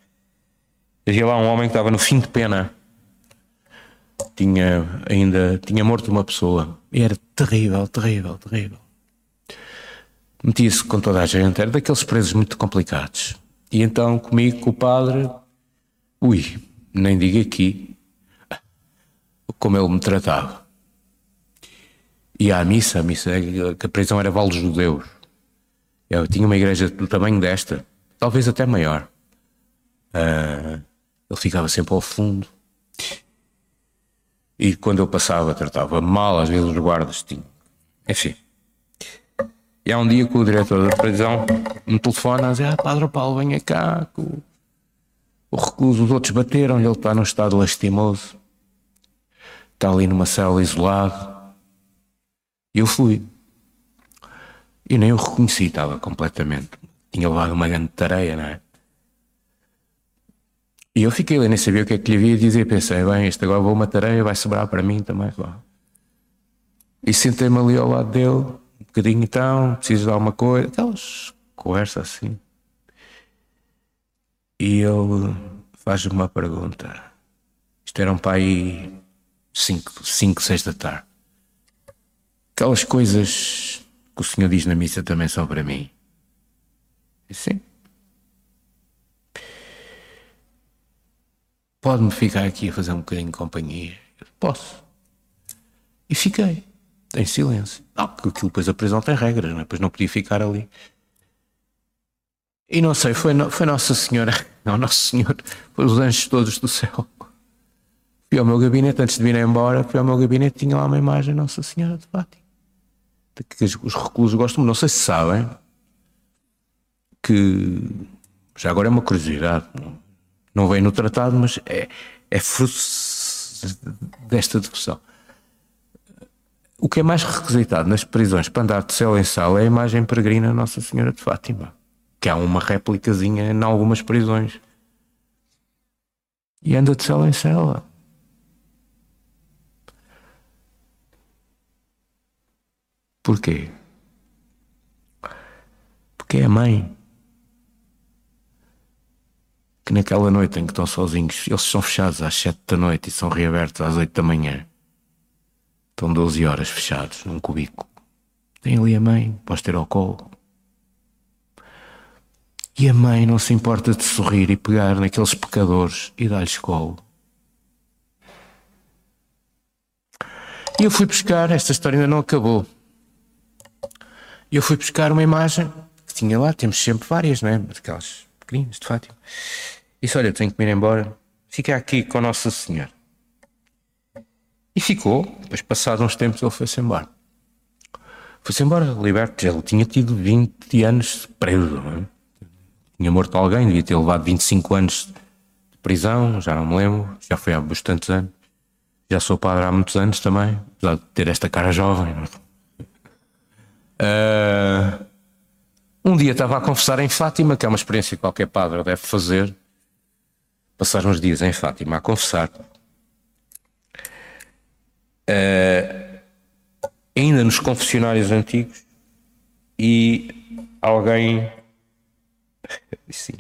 Havia lá um homem que estava no fim de pena. Tinha ainda tinha morto uma pessoa. E era terrível, terrível, terrível. Metia-se com toda a gente, era daqueles presos muito complicados. E então comigo, com o padre, ui, nem digo aqui como ele me tratava. E à missa, a missa, que a prisão era Val dos Judeus. Eu tinha uma igreja do tamanho desta, talvez até maior. Uh, ele ficava sempre ao fundo. E quando eu passava, tratava mal, às vezes os guardas tinham. Enfim. E há um dia que o diretor da prisão me telefona a dizer: Ah, Padre Paulo, venha cá. O, o recluso, os outros bateram, ele está num estado lastimoso. Está ali numa cela isolado. E eu fui. E nem o reconheci, estava completamente. Tinha levado uma grande tareia, não é? E eu fiquei ali, nem sabia o que é que lhe havia dizer. Pensei, bem, isto agora vou uma tareia, vai sobrar para mim também. E sentei-me ali ao lado dele, um bocadinho então, preciso de alguma coisa, aquelas conversas assim. E ele faz-me uma pergunta. Isto era pai 5, 5, 6 da tarde. Aquelas coisas que o Senhor diz na missa também são para mim. Sim. Pode-me ficar aqui a fazer um bocadinho de companhia? Posso. E fiquei, em silêncio. Não, porque aquilo depois a prisão tem regras, não é? Depois não podia ficar ali. E não sei, foi, foi Nossa Senhora, [laughs] não, Nosso Senhor, foi os anjos todos do céu. Fui ao meu gabinete, antes de vir embora, fui ao meu gabinete, tinha lá uma imagem Nossa Senhora de Fátima que os reclusos gostam, não sei se sabem, que já agora é uma curiosidade, não vem no tratado, mas é, é fruto desta discussão. O que é mais requisitado nas prisões para andar de céu em sala é a imagem peregrina Nossa Senhora de Fátima, que há uma réplicazinha em algumas prisões. E anda de cela em cela. Porquê? Porque é a mãe que naquela noite em que estão sozinhos, eles são fechados às sete da noite e são reabertos às oito da manhã. Estão 12 horas fechados num cubículo. Tem ali a mãe, pode ter ao colo. E a mãe não se importa de sorrir e pegar naqueles pecadores e dar-lhes colo. E eu fui buscar, esta história ainda não acabou. E eu fui buscar uma imagem que tinha lá, temos sempre várias, não é? Aquelas pequeninas de Fátima. Disse: Olha, tenho que me ir embora. Fica aqui com Nossa Senhora. E ficou. Depois, passados uns tempos, ele foi-se embora. Foi-se embora, liberto. Ele tinha tido 20 anos preso. Não é? Tinha morto alguém, devia ter levado 25 anos de prisão, já não me lembro. Já foi há bastantes anos. Já sou padre há muitos anos também, apesar de ter esta cara jovem. Uh, um dia estava a confessar em Fátima, que é uma experiência que qualquer padre deve fazer, passar uns dias em Fátima a confessar. Uh, ainda nos confessionários antigos, e alguém [laughs] sim,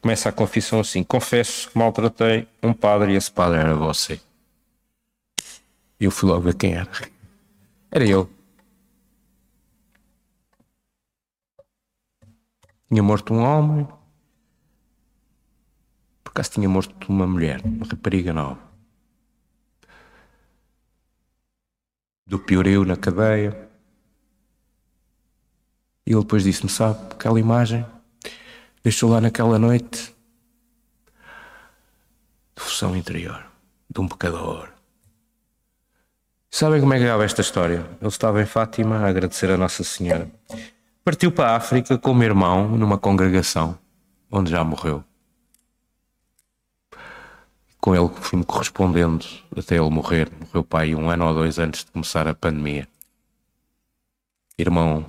começa a confissão assim: Confesso que maltratei um padre e esse padre era você. Eu fui logo ver quem era. Era eu. Tinha morto um homem. Por acaso tinha morto uma mulher, uma rapariga nova. Do pioreu na cadeia. E ele depois disse-me: Sabe, aquela imagem deixou lá naquela noite devoção interior de um pecador Sabem como é que acaba esta história? Ele estava em Fátima a agradecer a Nossa Senhora. Partiu para a África com o meu irmão numa congregação onde já morreu. Com ele fui-me correspondendo até ele morrer. Morreu pai um ano ou dois antes de começar a pandemia. Irmão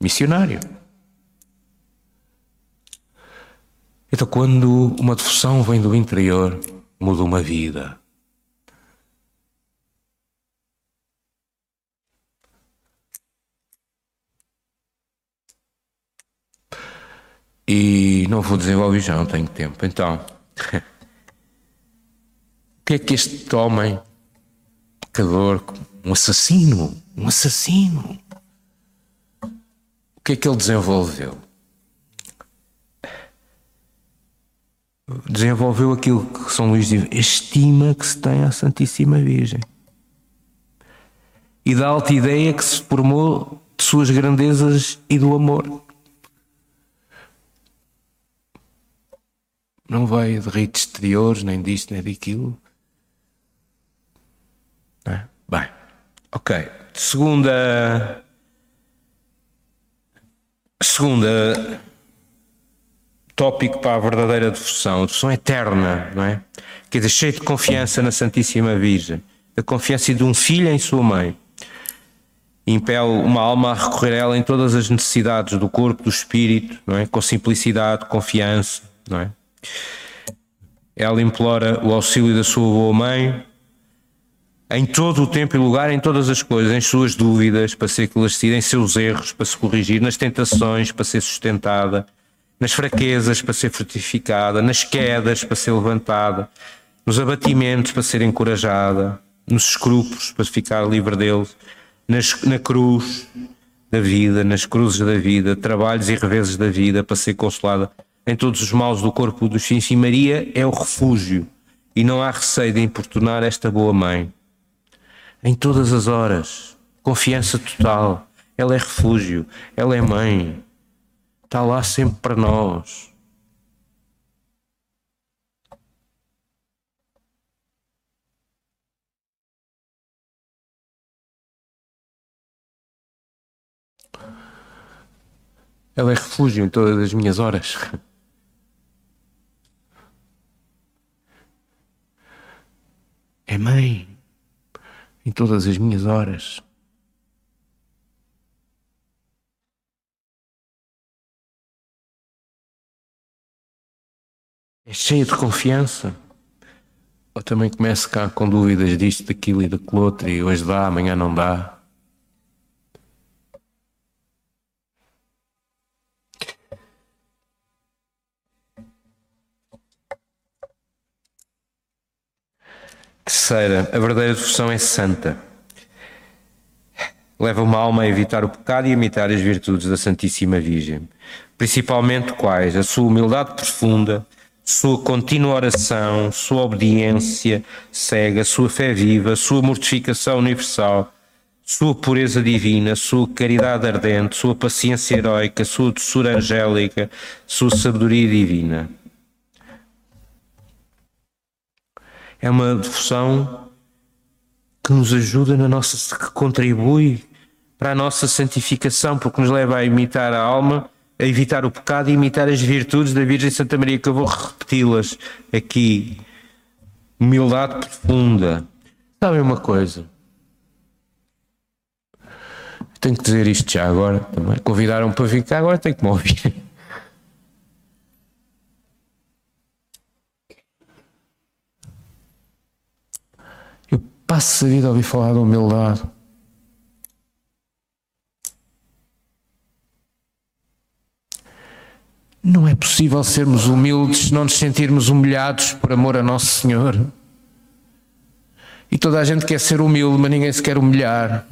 missionário. Então, quando uma devoção vem do interior, muda uma vida. E não vou desenvolver já, não tenho tempo. Então, [laughs] o que é que este homem, pecador, um assassino, um assassino, o que é que ele desenvolveu? desenvolveu aquilo que São Luís diz, estima que se tem à Santíssima Virgem. E da alta ideia que se formou de suas grandezas e do amor. Não veio de ritos exteriores, nem disto, nem daquilo. É? Bem, ok. Segunda. Segunda tópico para a verdadeira devoção, a devoção eterna, não é? Quer dizer, cheio de confiança na Santíssima Virgem, a confiança de um filho em sua mãe. Impele uma alma a recorrer a ela em todas as necessidades do corpo, do espírito, não é? Com simplicidade, confiança, não é? Ela implora o auxílio da sua boa mãe em todo o tempo e lugar, em todas as coisas, em suas dúvidas, para ser esclarecida, em seus erros, para se corrigir, nas tentações, para ser sustentada nas fraquezas para ser fortificada, nas quedas para ser levantada, nos abatimentos para ser encorajada, nos escrúpulos para ficar livre deles, nas, na cruz da vida, nas cruzes da vida, trabalhos e reveses da vida para ser consolada em todos os males do corpo filhos. E Maria é o refúgio e não há receio de importunar esta boa mãe. Em todas as horas, confiança total. Ela é refúgio, ela é mãe, está lá sempre para nós. Ela é refúgio em todas as minhas horas. [laughs] É mãe em todas as minhas horas. é cheia de confiança. Ou também começo cá com dúvidas disto, daquilo e daquilo outro, e hoje dá, amanhã não dá. Terceira, a verdadeira devoção é santa. Leva uma alma a evitar o pecado e a imitar as virtudes da Santíssima Virgem. Principalmente quais? A sua humildade profunda, sua contínua oração, sua obediência cega, sua fé viva, sua mortificação universal, sua pureza divina, sua caridade ardente, sua paciência heroica, sua doçura angélica, sua sabedoria divina. É uma devoção que nos ajuda na nossa, que contribui para a nossa santificação, porque nos leva a imitar a alma, a evitar o pecado e imitar as virtudes da Virgem Santa Maria, que eu vou repeti-las aqui. Humildade profunda. Sabem uma coisa? Tenho que dizer isto já agora também. Convidaram-me para vir cá, agora tenho que me ouvir. Passo a vida a ouvir falar de humildade. Não é possível sermos humildes se não nos sentirmos humilhados por amor a Nosso Senhor. E toda a gente quer ser humilde, mas ninguém se quer humilhar.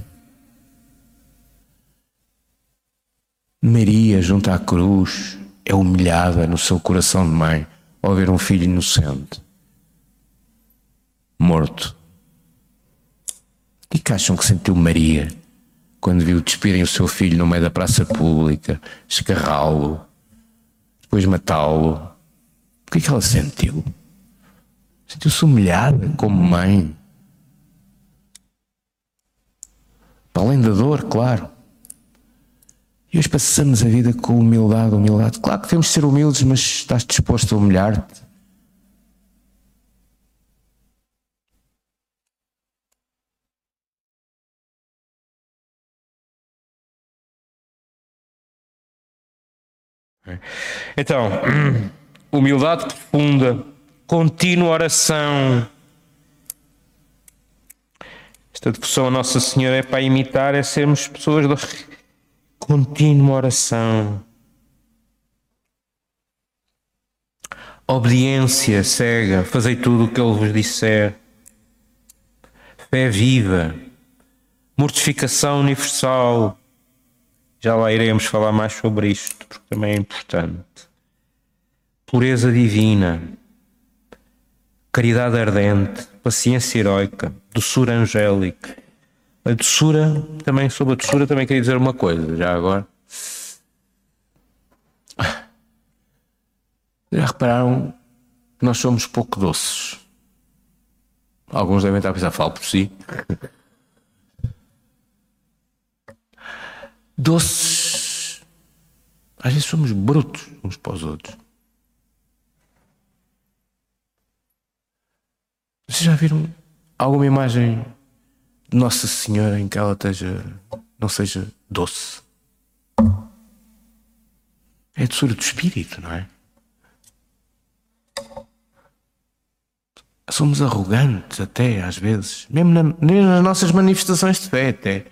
Maria, junto à cruz, é humilhada no seu coração de mãe ao ver um filho inocente, morto. O que acham que sentiu Maria quando viu despirem o seu filho no meio da praça pública, escarrá-lo, depois matá-lo? O que é que ela sentiu? Sentiu-se humilhada como mãe. Para além da dor, claro. E hoje passamos a vida com humildade, humildade. Claro que temos de ser humildes, mas estás disposto a humilhar-te? Então, [clears throat] humildade profunda, contínua oração. Esta devoção a Nossa Senhora é para imitar, é sermos pessoas de contínua oração. Obediência cega, fazei tudo o que Ele vos disser. Fé viva, mortificação universal já lá iremos falar mais sobre isto, porque também é importante. Pureza divina, caridade ardente, paciência heroica, doçura angélica. A doçura, também sobre a doçura, também queria dizer uma coisa, já agora. Já repararam que nós somos pouco doces? Alguns devem estar a pensar, falo por si. Doces. Às vezes somos brutos uns para os outros. Vocês já viram alguma imagem de Nossa Senhora em que ela esteja, não seja doce? É doçura do espírito, não é? Somos arrogantes até às vezes, mesmo, na, mesmo nas nossas manifestações de fé até.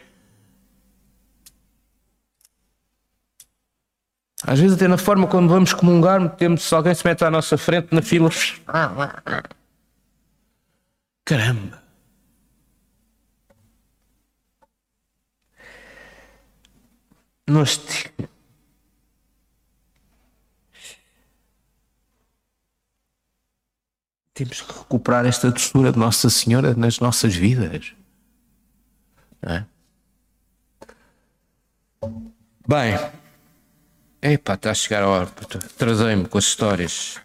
Às vezes até na forma quando vamos comungar, temos se alguém se mete à nossa frente na fila. Caramba! Nós temos que recuperar esta doçura de Nossa Senhora nas nossas vidas. É? Bem. Epá, está a chegar a hora. Trazei-me com as histórias.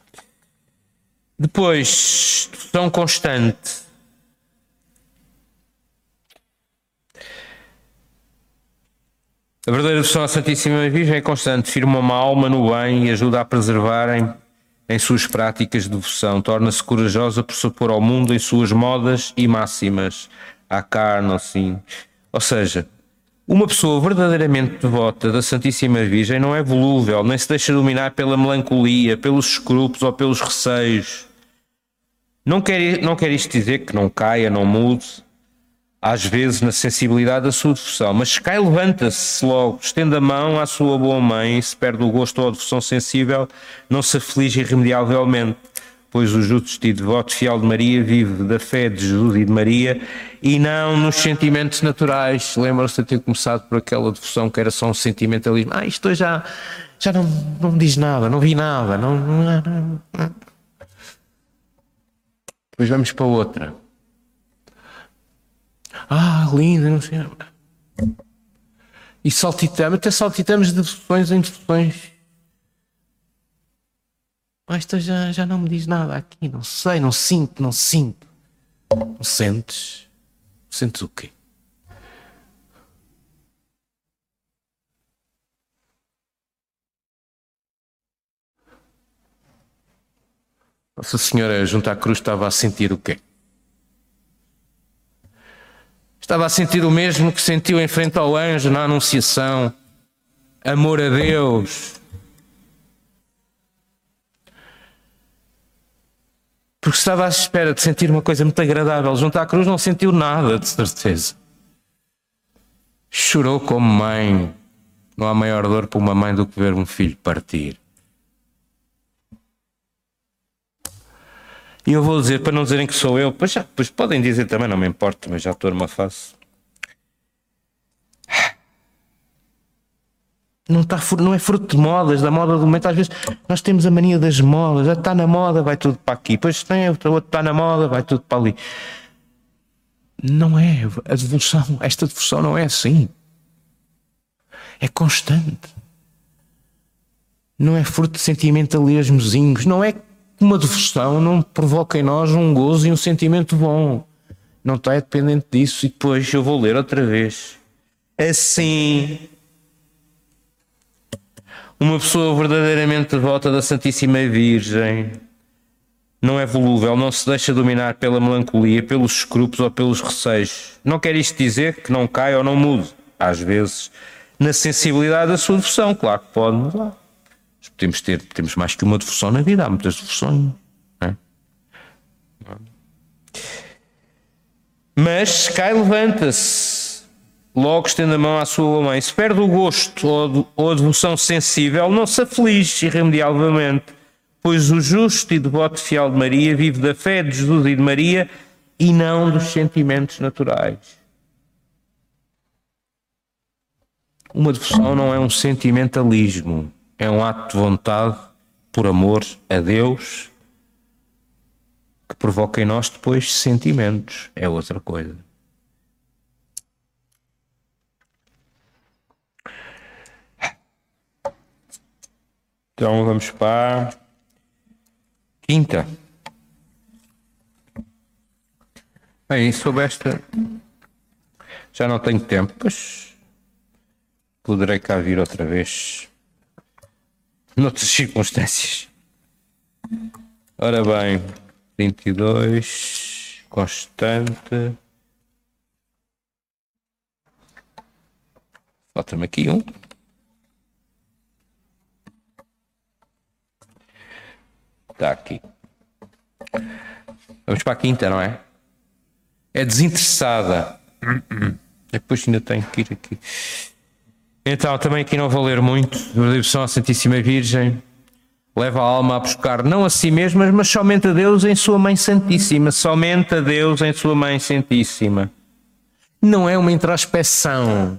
Depois, tão constante. A verdadeira devoção à Santíssima Virgem é constante, firma uma alma no bem e ajuda a preservarem em suas práticas de devoção. Torna-se corajosa por se opor ao mundo em suas modas e máximas, à carne, assim. Ou seja, uma pessoa verdadeiramente devota da Santíssima Virgem não é volúvel, nem se deixa dominar pela melancolia, pelos escrúpulos ou pelos receios. Não quer, não quer isto dizer que não caia, não mude, às vezes na sensibilidade da sua devoção, mas se cai, levanta-se logo, estende a mão à sua boa mãe, se perde o gosto ou a devoção sensível, não se aflige irremediavelmente, pois o justo e devoto fiel de Maria vive da fé de Jesus e de Maria e não nos sentimentos naturais. Lembram-se de ter começado por aquela devoção que era só um sentimentalismo. Ah, isto já, já não, não me diz nada, não vi nada, não, não, não, não. Depois vamos para outra. Ah, linda, não sei. E saltitamos, até saltitamos de devoções em devoções. Ah, esta já, já não me diz nada aqui, não sei, não sinto, não sinto. Não sentes? Sentes o quê? Nossa Senhora junto à cruz estava a sentir o quê? Estava a sentir o mesmo que sentiu em frente ao anjo na Anunciação. Amor a Deus. Porque estava à espera de sentir uma coisa muito agradável. Junto à cruz não sentiu nada, de certeza. Chorou como mãe. Não há maior dor para uma mãe do que ver um filho partir. E eu vou dizer, para não dizerem que sou eu, pois, já, pois podem dizer também, não me importa, mas já estou numa fase. Não, está, não é fruto de modas, da moda do momento. Às vezes nós temos a mania das modas. Está na moda, vai tudo para aqui. Depois tem outro, outro está na moda, vai tudo para ali. Não é. A devoção, esta devoção não é assim. É constante. Não é fruto de sentimentalismozinhos. Não é uma devoção não provoca em nós um gozo e um sentimento bom. Não está dependente disso. E depois eu vou ler outra vez. Assim, uma pessoa verdadeiramente devota da Santíssima Virgem não é volúvel, não se deixa dominar pela melancolia, pelos escrúpulos ou pelos receios. Não quer isto dizer que não cai ou não mude. Às vezes, na sensibilidade da sua devoção, claro que pode mudar podemos ter temos mais que uma devoção na vida, há muitas devoções. É? Mas cai, levanta-se, logo estende a mão à sua mãe. Se perde o gosto ou a devoção sensível, não se aflige irremediavelmente, pois o justo e devoto fiel de Maria vive da fé de Jesus e de Maria e não dos sentimentos naturais. Uma devoção não é um sentimentalismo é um ato de vontade por amor a Deus que provoca em nós depois sentimentos. É outra coisa. Então vamos para quinta. Bem, sobre esta já não tenho tempo, pois poderei cá vir outra vez noutras circunstâncias. Ora bem, 22, constante. Falta-me aqui um. Está aqui. Vamos para a quinta, não é? É desinteressada. Depois ainda tenho que ir aqui. Então, também aqui não vou ler muito. Devoção à Santíssima Virgem leva a alma a buscar não a si mesma, mas somente a Deus em Sua Mãe Santíssima. Somente a Deus em Sua Mãe Santíssima. Não é uma introspeção.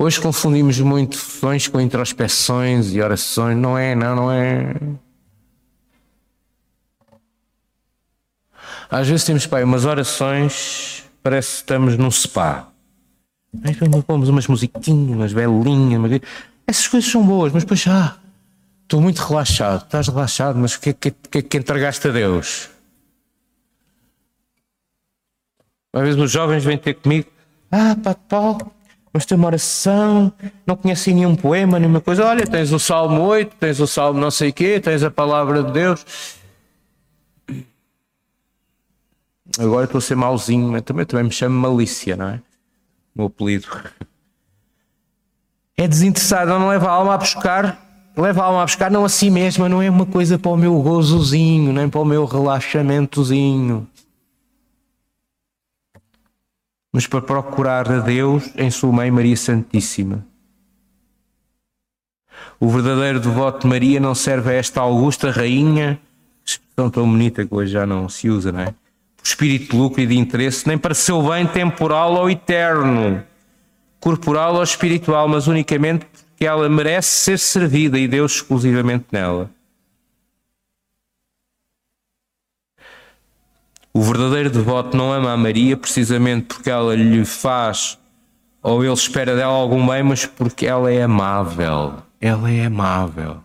Hoje confundimos muito devoções com introspeções e orações. Não é, não, não é. Às vezes temos, pai, umas orações, parece que estamos num spa. Aí pomos umas musiquinhas, umas velinhas, umas... essas coisas são boas, mas depois, ah, estou muito relaxado. Estás relaxado, mas o que é que, que, que entregaste a Deus? Às vezes os jovens vêm ter comigo, ah, pá, Paulo, mas tem uma oração, não conheci nenhum poema, nenhuma coisa. Olha, tens o Salmo 8, tens o Salmo não sei o quê, tens a palavra de Deus. Agora estou a ser mauzinho, mas também, também me chamo malícia, não é? meu apelido. É desinteressado, não leva a alma a buscar leva a alma a buscar não a si mesma, não é uma coisa para o meu gozozinho, nem para o meu relaxamentozinho. Mas para procurar a Deus em Sua Mãe Maria Santíssima. O verdadeiro devoto de Maria não serve a esta augusta rainha, expressão tão bonita que hoje já não se usa, não é? Por espírito de lucro e de interesse, nem para seu bem temporal ou eterno, corporal ou espiritual, mas unicamente porque ela merece ser servida e Deus exclusivamente nela. O verdadeiro devoto não ama a Maria precisamente porque ela lhe faz ou ele espera dela algum bem, mas porque ela é amável. Ela é amável.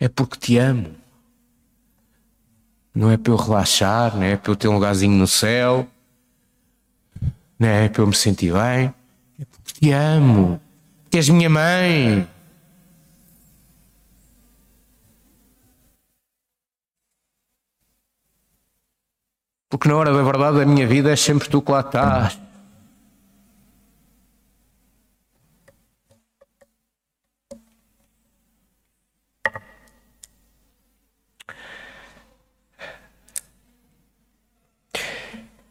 É porque te amo. Não é para eu relaxar, não é para eu ter um lugarzinho no céu, não é para eu me sentir bem. É porque te amo. Que és minha mãe. Porque na hora da verdade a minha vida é sempre tu que lá estás.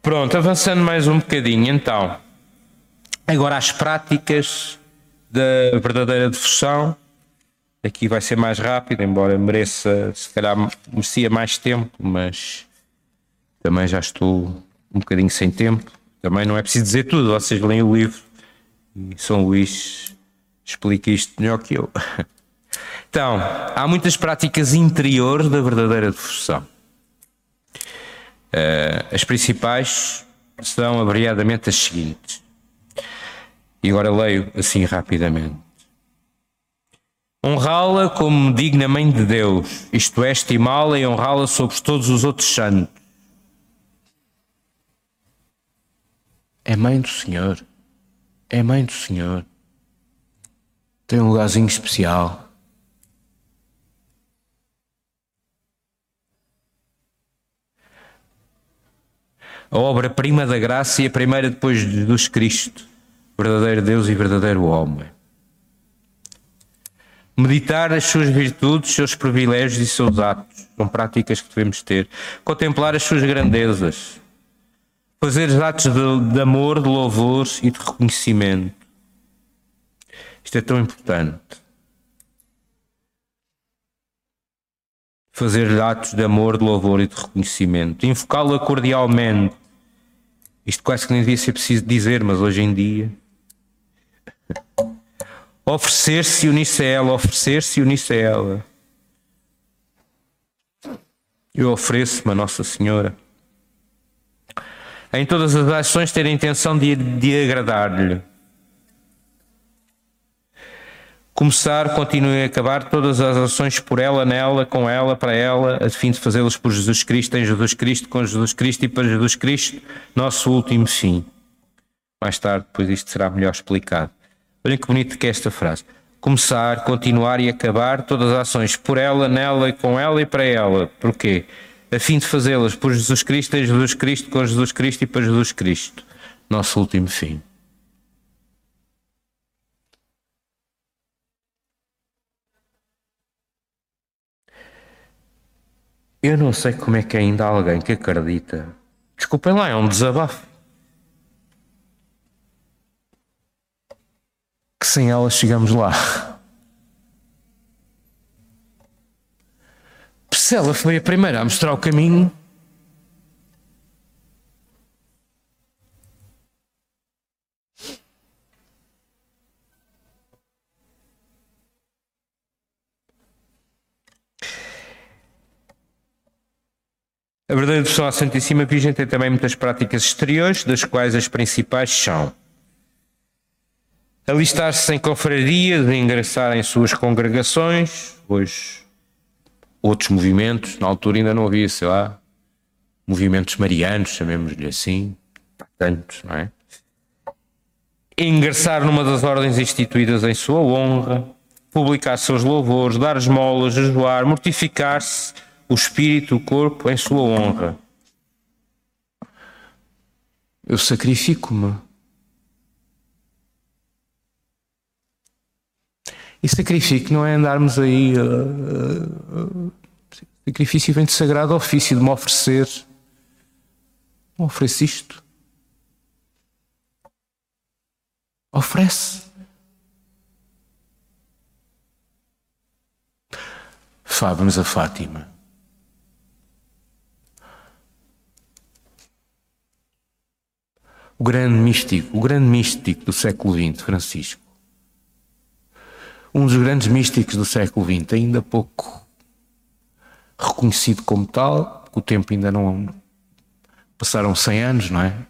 Pronto, avançando mais um bocadinho, então. Agora as práticas da verdadeira devoção. Aqui vai ser mais rápido, embora mereça, se calhar merecia mais tempo, mas também já estou um bocadinho sem tempo. Também não é preciso dizer tudo, vocês leem o livro e São Luís explica isto melhor que eu. [laughs] Então, há muitas práticas interiores da verdadeira devoção. Uh, as principais são abreviadamente as seguintes. E agora leio assim rapidamente. Honrá-la como digna mãe de Deus, isto é, estimá-la e honrá-la sobre todos os outros santos. É mãe do Senhor. É mãe do Senhor. Tem um lugarzinho especial. a obra-prima da graça e a primeira depois de Jesus Cristo, verdadeiro Deus e verdadeiro homem. Meditar as suas virtudes, seus privilégios e seus atos, são práticas que devemos ter. Contemplar as suas grandezas. Fazer atos de, de amor, de louvor e de reconhecimento. Isto é tão importante. fazer atos de amor, de louvor e de reconhecimento, invocá-la cordialmente, isto quase que nem devia ser preciso dizer, mas hoje em dia. [laughs] Oferecer-se e unir-se a ela, oferecer-se e unir-se a ela. Eu ofereço-me a Nossa Senhora. Em todas as ações ter a intenção de, de agradar-lhe. começar, continuar e acabar todas as ações por ela, nela, com ela, para ela, a fim de fazê-las por Jesus Cristo, em Jesus Cristo, com Jesus Cristo e para Jesus Cristo, nosso último fim. Mais tarde, depois isto será melhor explicado. Olhem que bonito que é esta frase. Começar, continuar e acabar todas as ações por ela, nela, com ela e para ela. Porquê? A fim de fazê-las por Jesus Cristo, em Jesus Cristo, com Jesus Cristo e para Jesus Cristo, nosso último fim. Eu não sei como é que ainda há alguém que acredita. Desculpem lá, é um desabafo. Que sem ela chegamos lá. Se ela foi a primeira a mostrar o caminho, A verdadeira devoção à Santíssima Virgem tem também muitas práticas exteriores, das quais as principais são alistar-se em confrarias, ingressar em suas congregações, hoje outros movimentos, na altura ainda não havia, sei lá, movimentos marianos, chamemos-lhe assim, tantos, não é? Ingressar numa das ordens instituídas em sua honra, publicar seus louvores, dar esmolas, jejuar, mortificar-se, o espírito, o corpo em sua honra. Eu sacrifico-me. E sacrifício não é andarmos aí. Uh, uh, sacrifício vem de sagrado ofício, de me oferecer. Não oferece isto. Oferece. Vamos a Fátima. O grande místico, o grande místico do século XX, Francisco. Um dos grandes místicos do século XX, ainda pouco reconhecido como tal, o tempo ainda não. Passaram 100 anos, não é?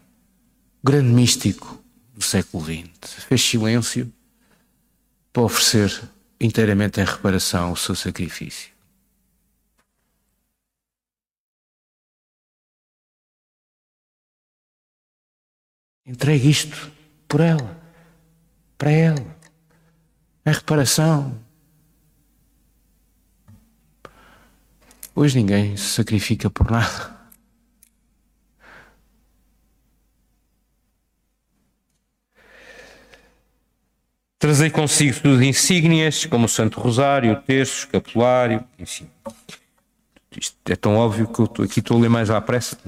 Grande místico do século XX fez silêncio para oferecer inteiramente em reparação o seu sacrifício. Entregue isto por ela, para ela, em reparação. Hoje ninguém se sacrifica por nada. Trazei consigo suas insígnias, como o Santo Rosário, o terço, o escapulário, enfim. Isto é tão óbvio que eu estou, aqui estou a ler mais à pressa.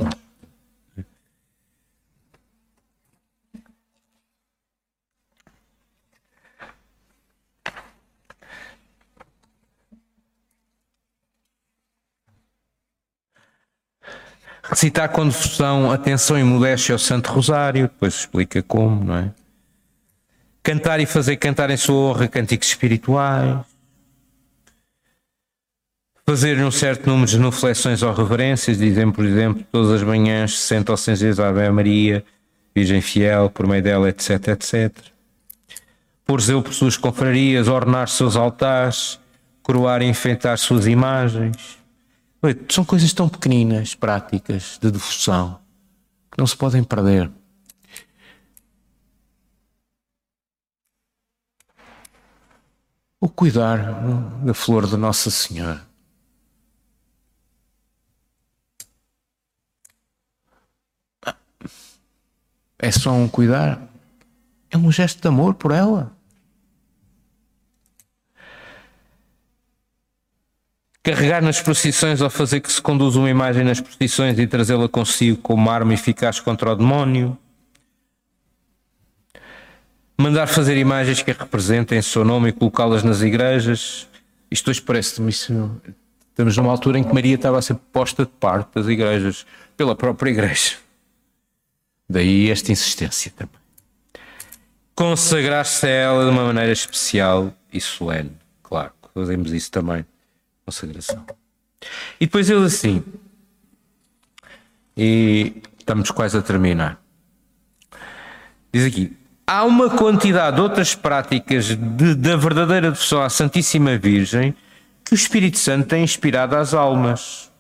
Não. Recitar com devoção, atenção e modéstia ao Santo Rosário, depois explica como, não é? Cantar e fazer cantar em sua honra cânticos espirituais. Fazer um certo número de genuflexões ou reverências, dizem, por exemplo, todas as manhãs, 60 ou 100 vezes a Ave Maria, Virgem Fiel, por meio dela, etc, etc. Por zelo por suas confrarias, ornar seus altares, coroar e enfeitar suas imagens. São coisas tão pequeninas, práticas, de devoção, que não se podem perder. o cuidar da flor de Nossa Senhora. É só um cuidar, é um gesto de amor por ela. Carregar nas procissões ou fazer que se conduza uma imagem nas procissões e trazê-la consigo como arma eficaz contra o demónio mandar fazer imagens que a representem em seu nome e colocá-las nas igrejas. Isto hoje parece-me. Estamos numa altura em que Maria estava a ser posta de parte das igrejas, pela própria igreja. Daí esta insistência também. Consagrar-se a ela de uma maneira especial e solene. Claro, fazemos isso também. Consagração. E depois ele assim. E estamos quase a terminar. Diz aqui: há uma quantidade de outras práticas de, da verdadeira devoção à Santíssima Virgem que o Espírito Santo tem inspirado às almas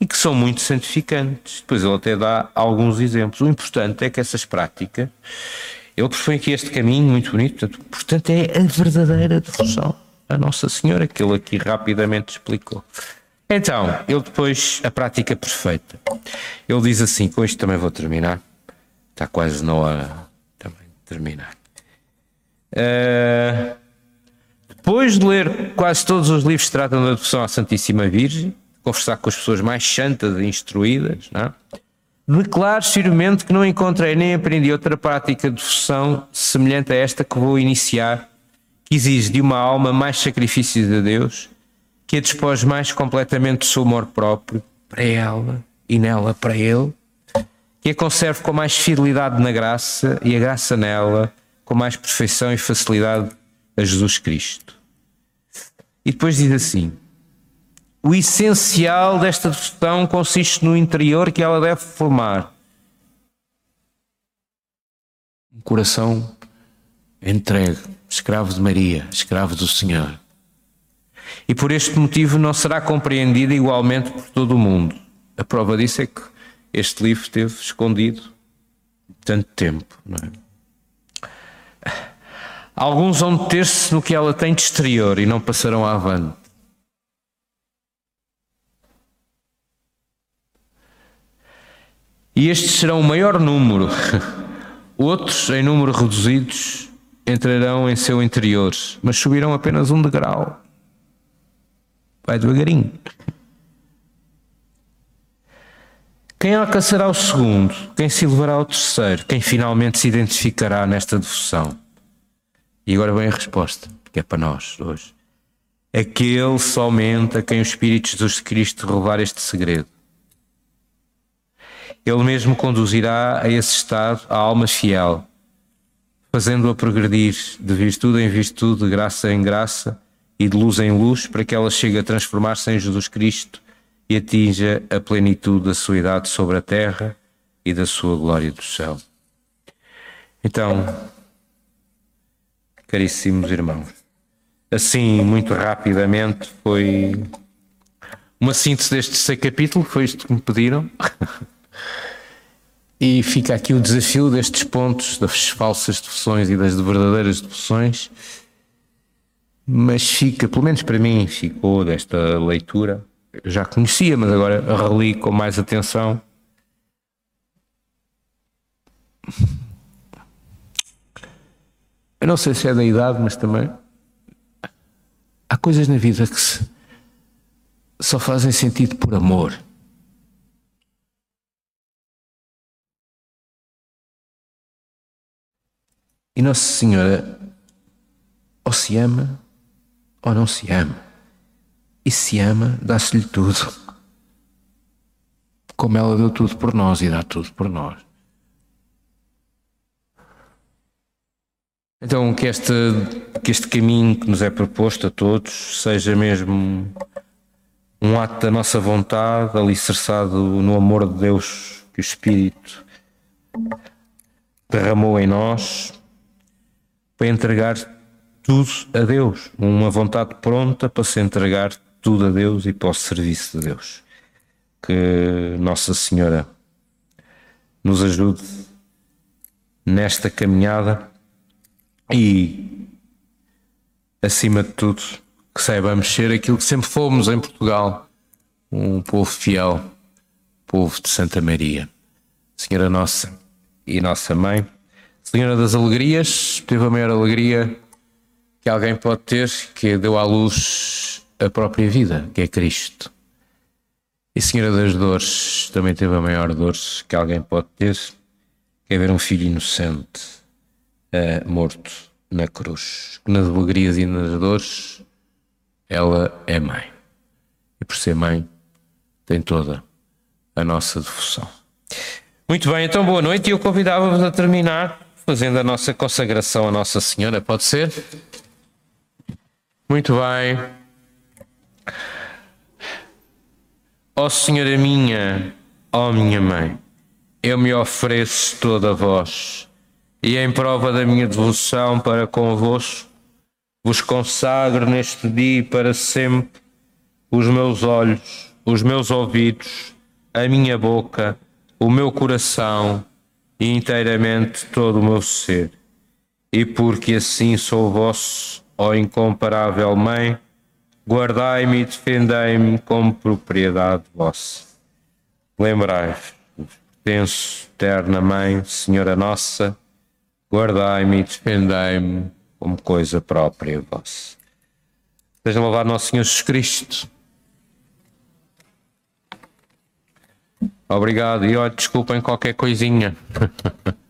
e que são muito santificantes. Depois ele até dá alguns exemplos. O importante é que essas práticas, ele propõe aqui este caminho muito bonito, portanto, portanto é a verdadeira devoção a Nossa Senhora, que ele aqui rapidamente explicou. Então, ele depois, a prática perfeita. Ele diz assim, com isto também vou terminar, está quase na hora terminar. Uh, depois de ler quase todos os livros que tratam da devoção à Santíssima Virgem, conversar com as pessoas mais santas e instruídas, não é? declaro firmemente que não encontrei nem aprendi outra prática de devoção semelhante a esta que vou iniciar, que exige de uma alma mais sacrifícios a Deus, que a despoje mais completamente do seu amor próprio para ela e nela para Ele, que a conserve com mais fidelidade na graça e a graça nela com mais perfeição e facilidade a Jesus Cristo. E depois diz assim: o essencial desta devoção consiste no interior que ela deve formar. Um coração entregue, escravo de Maria, escravo do Senhor. E por este motivo não será compreendida igualmente por todo o mundo. A prova disso é que este livro esteve escondido tanto tempo. Não é? Alguns vão deter-se no que ela tem de exterior e não passarão avante. E estes serão o maior número. [laughs] Outros, em número reduzidos, entrarão em seu interior, mas subirão apenas um degrau. Vai devagarinho. Quem alcançará o segundo? Quem se elevará ao terceiro? Quem finalmente se identificará nesta devoção? E agora vem a resposta, que é para nós hoje. Aquele somente a quem o Espírito de Jesus Cristo revelar este segredo. Ele mesmo conduzirá a esse estado a alma fiel, fazendo-a progredir de virtude em virtude, de graça em graça e de luz em luz, para que ela chegue a transformar-se em Jesus Cristo e atinja a plenitude da sua idade sobre a terra e da sua glória do céu. Então, caríssimos irmãos, assim, muito rapidamente, foi uma síntese deste terceiro capítulo, foi isto que me pediram. [laughs] e fica aqui o desafio destes pontos das falsas devoções e das verdadeiras devoções. Mas fica, pelo menos para mim, ficou desta leitura. Eu já conhecia, mas agora reli com mais atenção. Eu não sei se é da idade, mas também há coisas na vida que se, só fazem sentido por amor. E Nossa Senhora ou se ama ou não se ama. E se ama, dá-se-lhe tudo. Como ela deu tudo por nós e dá tudo por nós. Então, que este, que este caminho que nos é proposto a todos seja mesmo um ato da nossa vontade, alicerçado no amor de Deus que o Espírito derramou em nós, para entregar tudo a Deus, uma vontade pronta para se entregar tudo a Deus e para o serviço de Deus. Que Nossa Senhora nos ajude nesta caminhada e, acima de tudo, que saibamos ser aquilo que sempre fomos em Portugal, um povo fiel, povo de Santa Maria. Senhora Nossa e Nossa Mãe, Senhora das Alegrias, teve a maior alegria que alguém pode ter, que deu à luz a própria vida, que é Cristo. E Senhora das Dores também teve a maior dor que alguém pode ter, que é ver um filho inocente uh, morto na cruz. Nas alegrias e nas dores, ela é mãe. E por ser mãe, tem toda a nossa devoção. Muito bem, então boa noite e eu convidava-vos a terminar fazendo a nossa consagração a Nossa Senhora, pode ser? Muito bem. Ó oh, Senhora minha, ó oh, minha mãe, eu me ofereço toda a vós e em prova da minha devoção para convosco, vos consagro neste dia para sempre os meus olhos, os meus ouvidos, a minha boca, o meu coração e inteiramente todo o meu ser. E porque assim sou vosso, ó incomparável Mãe, guardai-me e defendei-me como propriedade vossa. Lembrai-vos, pertenço, eterna Mãe, Senhora Nossa, guardai-me e defendei-me como coisa própria vossa. Seja louvado nosso Senhor Jesus Cristo. Obrigado e olha, desculpem qualquer coisinha. [laughs]